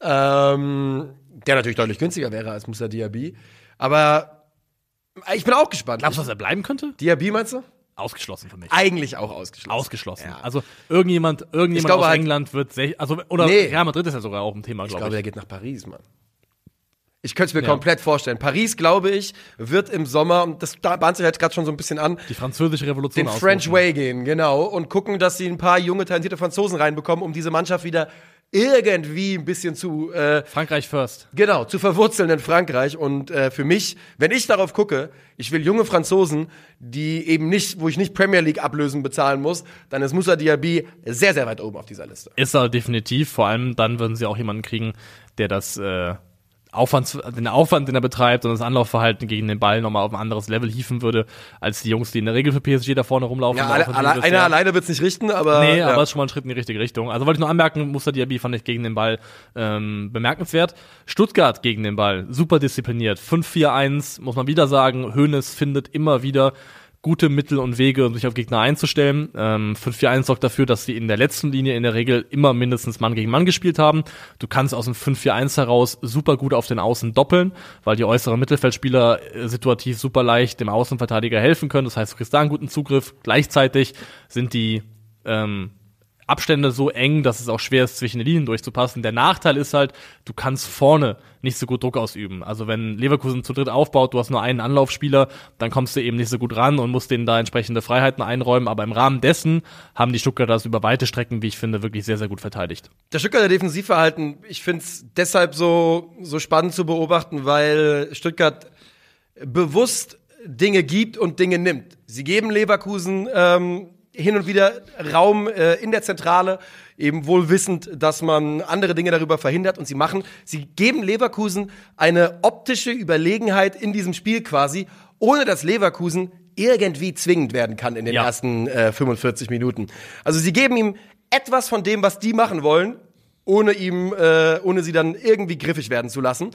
Ähm, der natürlich deutlich günstiger wäre als Musa Diaby. Aber ich bin auch gespannt. glaubst du, dass er bleiben könnte? Diaby meinst du? Ausgeschlossen für mich. Eigentlich auch ausgeschlossen. Ausgeschlossen. Ja. Also irgendjemand, irgendjemand Ich glaube aus halt- England wird also oder Nee. Real Madrid ist ja sogar auch ein Thema, Ich glaube glaube, ich. er geht nach Paris, Mann. Ich könnte es mir Ja. komplett vorstellen. Paris, glaube ich, wird im Sommer, und das da bahnt sich jetzt gerade schon so ein bisschen an, Die französische Revolution den ausrufen. French Way gehen, genau, und gucken, dass sie ein paar junge, talentierte Franzosen reinbekommen, um diese Mannschaft wieder irgendwie ein bisschen zu, äh, Frankreich first. genau, zu verwurzeln in Frankreich. Und äh, für mich, wenn ich darauf gucke, ich will junge Franzosen, die eben nicht, wo ich nicht Premier League Ablösen bezahlen muss, dann ist Moussa Diaby sehr, sehr weit oben auf dieser Liste. Ist er definitiv. Vor allem dann würden sie auch jemanden kriegen, der das äh, Aufwands, den Aufwand, den er betreibt und das Anlaufverhalten gegen den Ball nochmal auf ein anderes Level hieven würde, als die Jungs, die in der Regel für PSG da vorne rumlaufen. Ja, alle, alle, einer alleine wird's nicht richten, aber. Nee, ja. aber es ist schon mal ein Schritt in die richtige Richtung. Also wollte ich nur anmerken, Muster Diaby fand ich gegen den Ball ähm, bemerkenswert. Stuttgart gegen den Ball, super diszipliniert. 5-4-1, muss man wieder sagen. Hoeneß findet immer wieder gute Mittel und Wege, um sich auf Gegner einzustellen. Ähm, 5-4-1 sorgt dafür, dass sie in der letzten Linie in der Regel immer mindestens Mann gegen Mann gespielt haben. Du kannst aus dem 5-4-1 heraus super gut auf den Außen doppeln, weil die äußeren Mittelfeldspieler äh, situativ super leicht dem Außenverteidiger helfen können. Das heißt, du kriegst da einen guten Zugriff. Gleichzeitig sind die ähm, Abstände so eng, dass es auch schwer ist, zwischen den Linien durchzupassen. Der Nachteil ist halt, du kannst vorne nicht so gut Druck ausüben. Also wenn Leverkusen zu dritt aufbaut, du hast nur einen Anlaufspieler, dann kommst du eben nicht so gut ran und musst denen da entsprechende Freiheiten einräumen. Aber im Rahmen dessen haben die Stuttgarter das über weite Strecken, wie ich finde, wirklich sehr, sehr gut verteidigt. Das Stuttgarter Defensivverhalten, ich finde es deshalb so, so spannend zu beobachten, weil Stuttgart bewusst Dinge gibt und Dinge nimmt. Sie geben Leverkusen ähm, hin und wieder Raum äh, in der Zentrale, eben wohl wissend, dass man andere Dinge darüber verhindert und sie machen. Sie geben Leverkusen eine optische Überlegenheit in diesem Spiel quasi, ohne dass Leverkusen irgendwie zwingend werden kann in den Ja. ersten äh, 45 Minuten. Also sie geben ihm etwas von dem, was die machen wollen, ohne ihm, äh, ohne sie dann irgendwie griffig werden zu lassen.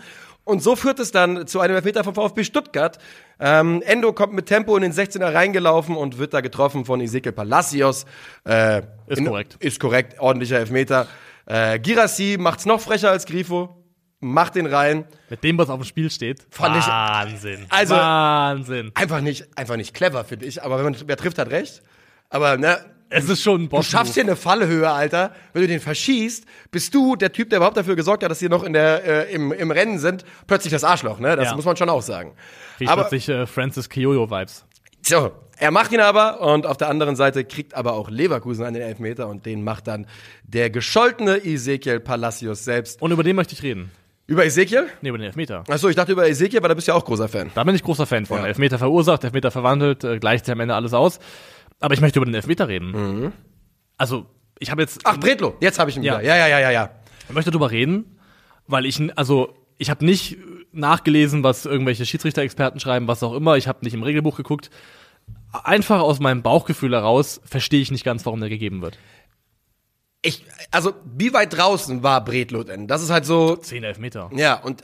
Und so führt es dann zu einem Elfmeter vom VfB Stuttgart. Ähm, Endo kommt mit Tempo in den 16er reingelaufen und wird da getroffen von Ezekiel Palacios. Äh, Ist korrekt. Ist korrekt, ordentlicher Elfmeter. Äh, Girassi macht's noch frecher als Grifo, macht den rein. Mit dem, was auf dem Spiel steht. Fand ich- Wahnsinn. Also- Wahnsinn. Einfach nicht, einfach nicht clever, finde ich. Aber wenn man, wer trifft, hat recht. Aber ne, Es ist schon ein Du schaffst hier eine Fallhöhe, Alter. Wenn du den verschießt, bist du der Typ, der überhaupt dafür gesorgt hat, dass sie noch in der, äh, im, im Rennen sind, plötzlich das Arschloch, ne? Das Ja. muss man schon auch sagen. Kriegt aber plötzlich äh, Francis Kyoyo-Vibes. so, er macht ihn aber und auf der anderen Seite kriegt aber auch Leverkusen an den Elfmeter und den macht dann der gescholtene Ezekiel Palacios selbst. Und über den möchte ich reden. Über Ezekiel? Nee, über den Elfmeter. Achso, ich dachte über Ezekiel, weil da bist du ja auch großer Fan. Da bin ich großer Fan von. Ja. Elfmeter verursacht, Elfmeter verwandelt, äh, gleicht sich am Ende alles aus. Aber ich möchte über den Elfmeter reden. Also, ich habe jetzt. Mhm. Ach, Bredlo, jetzt habe ich ihn Ja. wieder. Ja, ja, ja, ja, ja. Ich möchte darüber reden, weil ich, also, ich habe nicht nachgelesen, was irgendwelche Schiedsrichter-Experten schreiben, was auch immer. Ich habe nicht im Regelbuch geguckt. Einfach aus meinem Bauchgefühl heraus verstehe ich nicht ganz, warum der gegeben wird. Ich, also, wie weit draußen war Bredlo denn? Das ist halt so, Zehn Elfmeter. Ja, und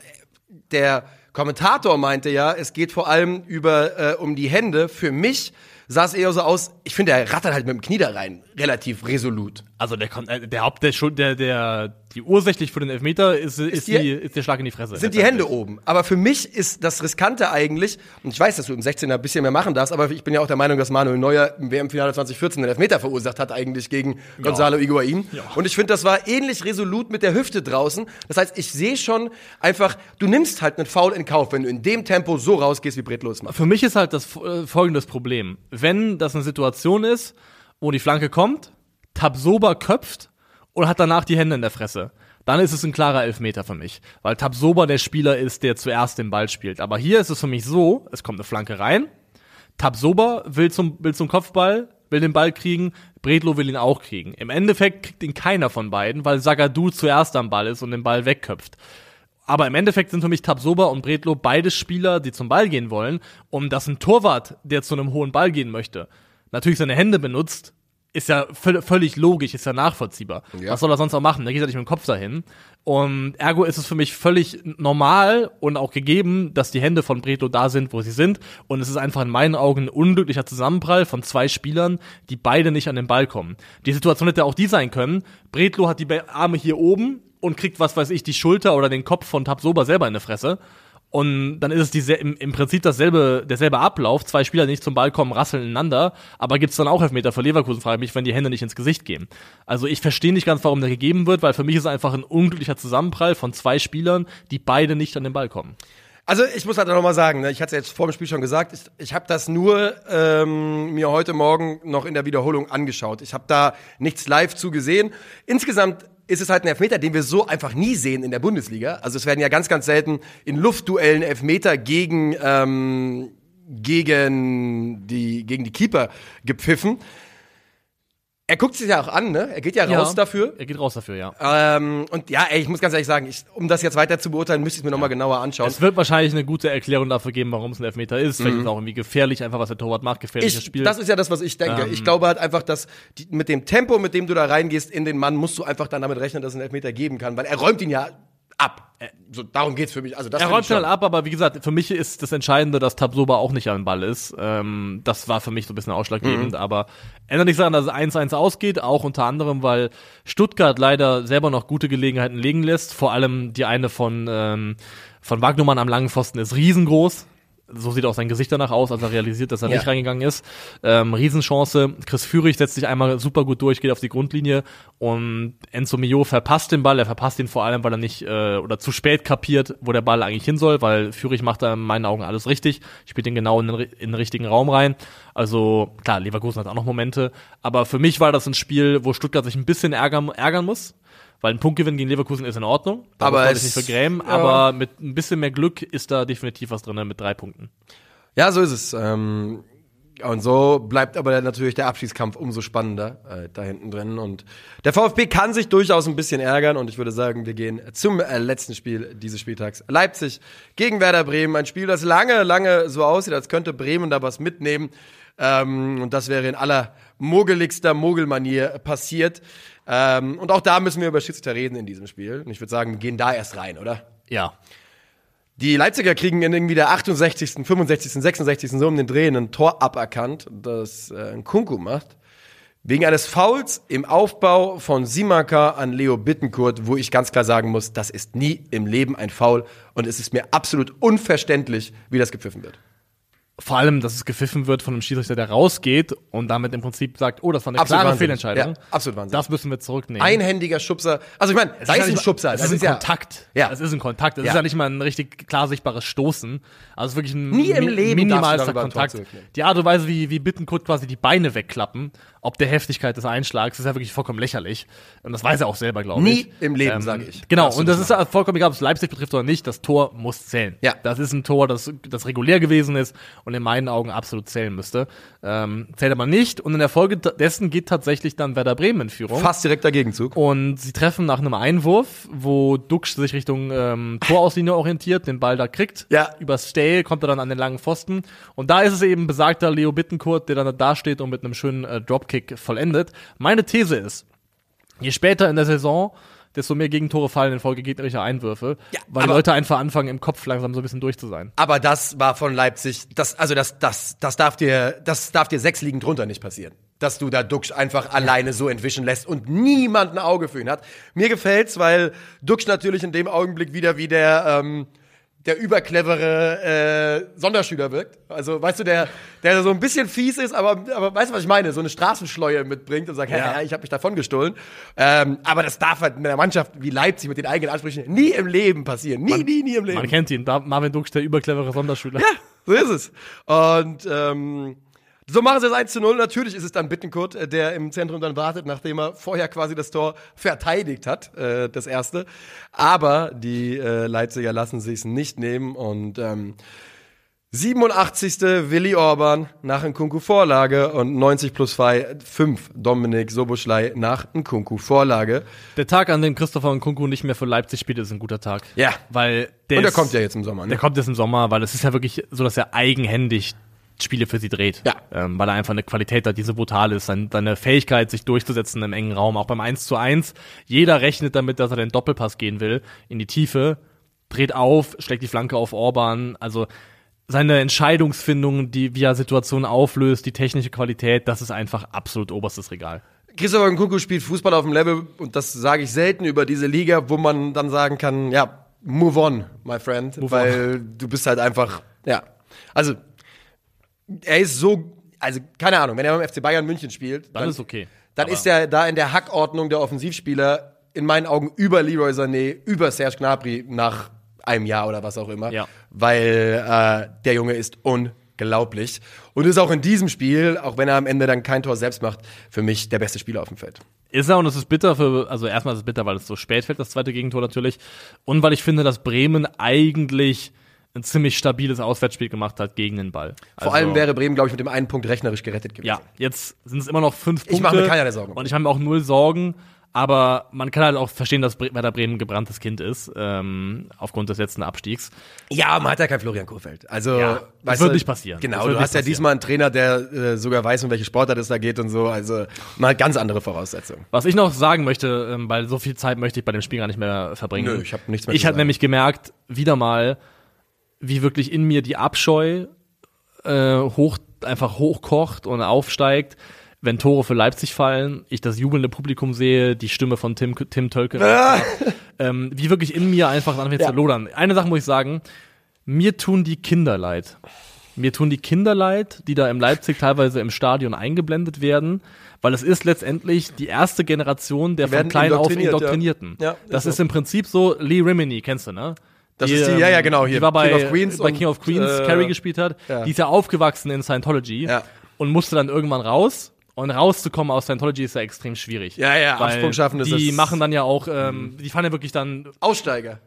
der Kommentator meinte ja, es geht vor allem über äh, um die Hände. Für mich sah es eher so aus, ich finde, er rattert halt mit dem Knie da rein, relativ resolut. Also der kommt, äh, der Haupt, der Schuld, der, der, die ursächlich für den Elfmeter ist, ist, die- die, ist der Schlag in die Fresse. Sind die Hände oben. Aber für mich ist das Riskante eigentlich, und ich weiß, dass du im 16er ein bisschen mehr machen darfst, aber ich bin ja auch der Meinung, dass Manuel Neuer im WM-Finale 2014 den Elfmeter verursacht hat, eigentlich gegen Gonzalo Higuain. Und ich finde, das war ähnlich resolut mit der Hüfte draußen. Das heißt, ich sehe schon einfach, du nimmst halt einen Foul in Kauf, wenn du in dem Tempo so rausgehst, wie Bretlo es macht. Für mich ist halt das äh, folgendes Problem. Wenn das eine Situation ist, wo die Flanke kommt, Tabsoba köpft und hat danach die Hände in der Fresse, dann ist es ein klarer Elfmeter für mich. Weil Tabsoba der Spieler ist, der zuerst den Ball spielt. Aber hier ist es für mich so, es kommt eine Flanke rein, Tabsoba will zum, will zum Kopfball, will den Ball kriegen, Bredlo will ihn auch kriegen. Im Endeffekt kriegt ihn keiner von beiden, weil Sagadu zuerst am Ball ist und den Ball wegköpft. Aber im Endeffekt sind für mich Tabsoba und Bredlo beide Spieler, die zum Ball gehen wollen, um dass ein Torwart, der zu einem hohen Ball gehen möchte, natürlich seine Hände benutzt, ist ja völ völlig logisch, ist ja nachvollziehbar. Ja. Was soll er sonst auch machen? Der geht ja nicht mit dem Kopf dahin. Und ergo ist es für mich völlig normal und auch gegeben, dass die Hände von Bredlo da sind, wo sie sind. Und es ist einfach in meinen Augen ein unglücklicher Zusammenprall von zwei Spielern, die beide nicht an den Ball kommen. Die Situation hätte auch die sein können. Bredlo hat die Arme hier oben und kriegt, was weiß ich, die Schulter oder den Kopf von Tabsoba selber in die Fresse. Und dann ist es diese, im, im Prinzip dasselbe, derselbe Ablauf. Zwei Spieler, die nicht zum Ball kommen, rasseln ineinander. Aber gibt's dann auch Elfmeter für Leverkusen, frage ich mich, wenn die Hände nicht ins Gesicht gehen. Also ich verstehe nicht ganz, warum der gegeben wird, weil für mich ist es einfach ein unglücklicher Zusammenprall von zwei Spielern, die beide nicht an den Ball kommen. Also ich muss halt noch mal sagen, ne, ich hatte es jetzt vor dem Spiel schon gesagt, ich, ich habe das nur ähm, mir heute Morgen noch in der Wiederholung angeschaut. Ich habe da nichts live zugesehen. Insgesamt ist es halt ein Elfmeter, den wir so einfach nie sehen in der Bundesliga. Also es werden ja ganz, ganz selten in Luftduellen Elfmeter gegen, ähm, gegen, die, gegen die Keeper gepfiffen. Er guckt sich ja auch an, ne? Er geht ja raus dafür. Er geht raus dafür, ja. Ähm, und ja, ey, ich muss ganz ehrlich sagen, ich, um das jetzt weiter zu beurteilen, müsste ich es mir noch mal genauer anschauen. Es wird wahrscheinlich eine gute Erklärung dafür geben, warum es ein Elfmeter ist. Vielleicht ist es auch irgendwie gefährlich, einfach was der Torwart macht, gefährliches Ich, Spiel. das ist ja das, was ich denke. Ähm. ich glaube halt einfach, dass die, mit dem Tempo, mit dem du da reingehst in den Mann, musst du einfach dann damit rechnen, dass es einen Elfmeter geben kann, weil er räumt ihn ja ab. So, darum geht's für mich. Also das Er räumt schnell ab, aber wie gesagt, für mich ist das Entscheidende, dass Tabsoba auch nicht am Ball ist. Ähm, das war für mich so ein bisschen ausschlaggebend, aber ändert nichts daran, dass es 1-1 ausgeht, auch unter anderem, weil Stuttgart leider selber noch gute Gelegenheiten legen lässt. Vor allem die eine von, ähm, von Wagnumann am langen Pfosten ist riesengroß. So sieht auch sein Gesicht danach aus, als er realisiert, dass er Ja. nicht reingegangen ist. Ähm, Riesenchance. Chris Führig setzt sich einmal super gut durch, geht auf die Grundlinie und Enzo Mio verpasst den Ball. Er verpasst ihn vor allem, weil er nicht äh, oder zu spät kapiert, wo der Ball eigentlich hin soll, weil Führig macht da in meinen Augen alles richtig, spielt ihn genau in den, in den richtigen Raum rein. Also klar, Leverkusen hat auch noch Momente, aber für mich war das ein Spiel, wo Stuttgart sich ein bisschen ärgern, ärgern muss. Weil ein Punktgewinn gegen Leverkusen ist in Ordnung. Da Aber muss man sich nicht vergrämen. ja. Aber mit ein bisschen mehr Glück ist da definitiv was drin mit drei Punkten. Ja, so ist es. Ähm, und so bleibt aber natürlich der Abschiedskampf umso spannender äh, da hinten drin. Und der VfB kann sich durchaus ein bisschen ärgern. Und ich würde sagen, wir gehen zum äh, letzten Spiel dieses Spieltags. Leipzig gegen Werder Bremen. Ein Spiel, das lange, lange so aussieht, als könnte Bremen da was mitnehmen. Ähm, und das wäre in aller mogeligster Mogelmanier passiert. Ähm, und auch da müssen wir über Schiedsrichter reden in diesem Spiel. Und ich würde sagen, wir gehen da erst rein, oder? Ja. Die Leipziger kriegen in irgendwie der 68., 65., 66. so um den Dreh ein Tor aberkannt, das äh, ein Kunku macht. Wegen eines Fouls im Aufbau von Simaka an Leo Bittenkurt, wo ich ganz klar sagen muss, das ist nie im Leben ein Foul und es ist mir absolut unverständlich, wie das gepfiffen wird. Vor allem, dass es gepfiffen wird von einem Schiedsrichter, der rausgeht und damit im Prinzip sagt, oh, das war eine Absolut klare wahnsinnig. Fehlentscheidung. Ja, absolut wahnsinnig. Das müssen wir zurücknehmen. Einhändiger Schubser. Also ich meine, sei es ein Schubser, Das, ist ein Kontakt. Ja. Das ist ein Kontakt. Das Ja. ist ja nicht mal ein richtig klar sichtbares Stoßen. Also es ist wirklich ein Nie im Leben minimalster Kontakt. Die Art und Weise, wie, wie Bittenkurt quasi die Beine wegklappen, ob der Heftigkeit des Einschlags, ist ja wirklich vollkommen lächerlich. Und das weiß er auch selber, glaube Nie ich. Ähm, im Leben, sage ich. Genau. Du Und das ist ja vollkommen egal, ob es Leipzig betrifft oder nicht. Das Tor muss zählen. Ja. Das ist ein Tor, das, das regulär gewesen ist und in meinen Augen absolut zählen müsste. Ähm, zählt aber nicht. Und in der Folge dessen geht tatsächlich dann Werder Bremen in Führung. Fast direkter Gegenzug. Und sie treffen nach einem Einwurf, wo Duxch sich Richtung ähm, Torauslinie orientiert, den Ball da kriegt. Ja. Übers Stay kommt er dann an den langen Pfosten. Und da ist es eben besagter Leo Bittenkurt, der dann da steht und mit einem schönen äh, Dropkick vollendet. Meine These ist, je später in der Saison desto mehr Gegentore fallen infolge gegnerischer Einwürfe, Ja, weil aber- Leute einfach anfangen, im Kopf langsam so ein bisschen durch zu sein. Aber das war von Leipzig, das, also das, das, das darf dir, das darf dir sechs Ligen drunter nicht passieren. Dass du da Duxch einfach alleine so entwischen lässt und niemand ein Auge für ihn hat. Mir gefällt's, weil Duxch natürlich in dem Augenblick wieder wie der, ähm, der überclevere äh, Sonderschüler wirkt. Also, weißt du, der, der so ein bisschen fies ist, aber, aber weißt du, was ich meine? So eine Straßenschleue mitbringt und sagt, ja, ich habe mich davon gestohlen. Ähm, aber das darf halt in einer Mannschaft wie Leipzig mit den eigenen Ansprüchen nie im Leben passieren. Nie, nie, nie im Leben. Man kennt ihn, Marvin Duksch, der überclevere Sonderschüler. Ja, so ist es. Und ähm, so machen sie es 1 zu 0. Natürlich ist es dann Bittenkurt, äh, der im Zentrum dann wartet, nachdem er vorher quasi das Tor verteidigt hat, äh, das erste. Aber die äh, Leipziger lassen sich nicht nehmen und ähm, 87. Willi Orban nach Nkunku Vorlage und 90 plus 5 Dominik Soboschlei nach Nkunku Vorlage. Der Tag, an dem Christopher Nkunku nicht mehr für Leipzig spielt, ist ein guter Tag. Ja. Weil der Und der ist- kommt ja jetzt im Sommer. Ne? Der kommt jetzt im Sommer, weil es ist ja wirklich so, dass er eigenhändig Spiele für sie dreht. Ja. Ähm, weil er einfach eine Qualität hat, die so brutal ist. Sein, seine Fähigkeit, sich durchzusetzen im engen Raum, auch beim 1 zu 1. Jeder rechnet damit, dass er den Doppelpass gehen will, in die Tiefe, dreht auf, schlägt die Flanke auf Orban. Also seine Entscheidungsfindung, die er Situationen auflöst, die technische Qualität, das ist einfach absolut oberstes Regal. Christopher Nkunku spielt Fußball auf dem Level, und das sage ich selten über diese Liga, wo man dann sagen kann, ja, move on, my friend, weil du bist halt einfach, ja, also er ist so, also keine Ahnung, wenn er beim FC Bayern München spielt, Dann ist okay. dann Aber- ist er da in der Hackordnung der Offensivspieler in meinen Augen über Leroy Sané, über Serge Gnabry nach einem Jahr oder was auch immer, Ja. weil äh, der Junge ist unglaublich und ist auch in diesem Spiel, auch wenn er am Ende dann kein Tor selbst macht, für mich der beste Spieler auf dem Feld. Ist er und es ist bitter für, also erstmal ist es bitter, weil es so spät fällt, das zweite Gegentor natürlich. Und weil ich finde, dass Bremen eigentlich ein ziemlich stabiles Auswärtsspiel gemacht hat gegen den Ball. Vor Also, allem wäre Bremen, glaube ich, mit dem einen Punkt rechnerisch gerettet gewesen. Ja, jetzt sind es immer noch fünf Punkte. Ich mache mir keinerlei Sorgen. Und ich habe mir auch null Sorgen. Aber man kann halt auch verstehen, dass Werder Bremen ein gebranntes Kind ist, ähm, aufgrund des letzten Abstiegs. Ja, man hat ja kein Florian Kurfeld. Also, Ja, das wird du, nicht passieren. Genau, du hast ja passieren. diesmal einen Trainer, der äh, sogar weiß, um welche Sportart es da geht und so. Also, man hat ganz andere Voraussetzungen. Was ich noch sagen möchte, ähm, weil so viel Zeit möchte ich bei dem Spiel gar nicht mehr verbringen. Nö, ich hab nichts mehr Ich habe nämlich gemerkt, wieder mal, wie wirklich in mir die Abscheu äh, hoch, einfach hochkocht und aufsteigt, wenn Tore für Leipzig fallen, ich das jubelnde Publikum sehe, die Stimme von Tim, Tim Tölke, ähm, wie wirklich in mir einfach anfängt Ja. zu lodern. Eine Sache muss ich sagen, mir tun die Kinder leid. Mir tun die Kinder leid, die da im Leipzig teilweise im Stadion eingeblendet werden, weil es ist letztendlich die erste Generation der von klein auf indoktriniert, ja. Indoktrinierten. Ja, das ist ist im Prinzip so, Lee Rimini, kennst du, ne? Das ist die- ja, ja, genau, hier, Die war bei King of Queens bei und, King of Queens äh, Carrie gespielt hat. ja. Die ist ja aufgewachsen in Scientology Ja. und musste dann irgendwann raus. Und rauszukommen aus Scientology ist ja extrem schwierig. Ja, ja, Absprung schaffen ist Die machen dann ja auch, ähm, die fahren ja wirklich dann Aussteiger.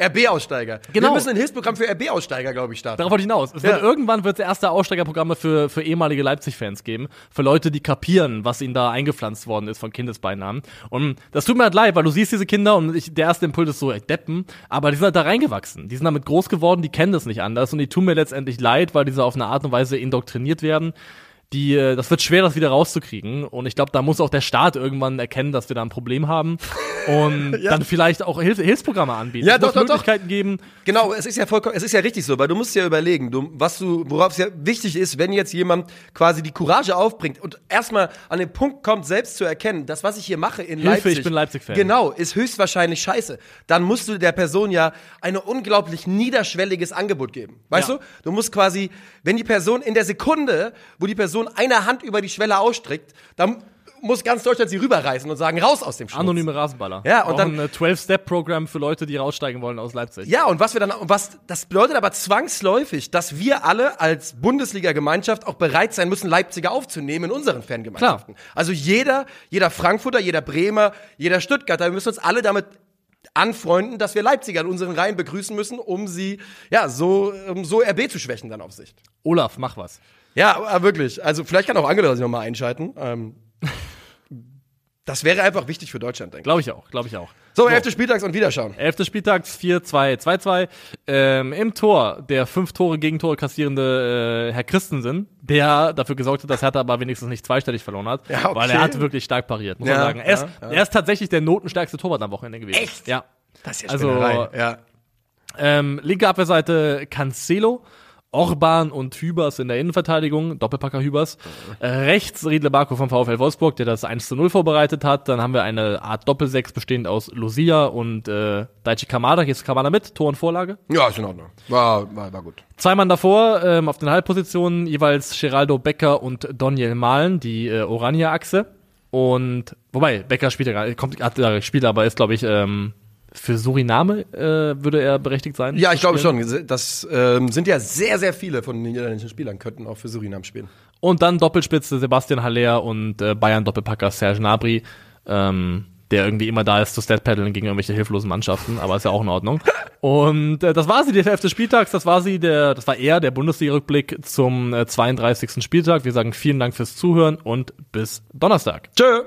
RB-Aussteiger. Genau. Wir müssen ein Hilfsprogramm für RB-Aussteiger, glaube ich, starten. Darauf wollte ich hinaus. Es Ja. wird irgendwann wird es erste Aussteigerprogramme für, für ehemalige Leipzig-Fans geben. Für Leute, die kapieren, was ihnen da eingepflanzt worden ist von Kindesbeinamen. Und das tut mir halt leid, weil du siehst diese Kinder und ich, der erste Impuls ist so, ey, Deppen. Aber die sind halt da reingewachsen. Die sind damit groß geworden, die kennen das nicht anders. Und die tun mir letztendlich leid, weil diese auf eine Art und Weise indoktriniert werden. Die, äh, das wird schwer, das wieder rauszukriegen. Und ich glaube, da muss auch der Staat irgendwann erkennen, dass wir da ein Problem haben. Und dann vielleicht auch Hilf Hilfsprogramme anbieten. Ja, doch, doch, doch. Möglichkeiten geben, Genau, es ist ja vollkommen, es ist ja richtig so, weil du musst ja überlegen, du, was du, worauf es ja wichtig ist, wenn jetzt jemand quasi die Courage aufbringt und erstmal an den Punkt kommt, selbst zu erkennen, das, was ich hier mache in Hilfe, Leipzig. ich bin Leipzig-Fan. Genau, ist höchstwahrscheinlich scheiße. Dann musst du der Person ja ein unglaublich niederschwelliges Angebot geben. Weißt Ja. du? Du musst quasi, wenn die Person in der Sekunde, wo die Person eine Hand über die Schwelle ausstreckt, dann muss ganz Deutschland sie rüberreißen und sagen, raus aus dem Schmutz. Anonyme Rasenballer. Ja, und Auch dann- ein 12-Step-Programm für Leute, die raussteigen wollen aus Leipzig. Ja, und was wir dann, was, das bedeutet aber zwangsläufig, dass wir alle als Bundesliga-Gemeinschaft auch bereit sein müssen, Leipziger aufzunehmen in unseren Fangemeinschaften. Also jeder, jeder Frankfurter, jeder Bremer, jeder Stuttgarter, wir müssen uns alle damit anfreunden, dass wir Leipziger in unseren Reihen begrüßen müssen, um sie, ja, so, um so RB zu schwächen dann auf Sicht. Olaf, mach was. Ja, wirklich. Also vielleicht kann auch Angela sich nochmal einschalten. Ähm, Das wäre einfach wichtig für Deutschland, denke ich. Glaube ich auch, glaube ich auch. So, elfte Spieltags und Wiederschauen. Elfte Spieltags 4-2, 2-2. Ähm, Im Tor der fünf Tore Gegentore kassierende äh, Herr Christensen, der dafür gesorgt hat, dass Hertha aber wenigstens nicht zweistellig verloren hat. Ja, okay. Weil er hat wirklich stark pariert, muss Ja, man sagen. Er ist, ja, er ist tatsächlich der notenstärkste Torwart am Wochenende gewesen. Echt? Ja. Das ist ja Also, ja. Ähm, linke Abwehrseite Cancelo, Orban und Hübers in der Innenverteidigung, Doppelpacker Hübers. Äh, rechts Riedle Barco vom VfL Wolfsburg, der das 1 zu 0 vorbereitet hat. Dann haben wir eine Art Doppelsechs bestehend aus Lucia und äh, Daichi Kamada. Hier ist Kamada mit, Tor und Vorlage. Ja, ist in Ordnung. War, war, war gut. Zwei Mann davor, ähm, auf den Halbpositionen, jeweils Geraldo Becker und Daniel Mahlen, die äh, Orania-Achse. Und, wobei, Becker spielt ja gar kommt, hat ja gespielt, aber ist, glaube ich, ähm, für Suriname äh, würde er berechtigt sein. Ja, ich glaube schon. Das ähm, sind ja sehr, sehr viele von den niederländischen Spielern, könnten auch für Surinam spielen. Und dann Doppelspitze Sebastian Haller und äh, Bayern Doppelpacker Serge Gnabry, ähm, der irgendwie immer da ist zu Stat-Paddeln gegen irgendwelche hilflosen Mannschaften, aber ist ja auch in Ordnung. Und äh, das war sie, die elfte Spieltags, das war sie, der, das war eher der Bundesliga-Rückblick zum äh, 32. Spieltag. Wir sagen vielen Dank fürs Zuhören und bis Donnerstag. Tschö.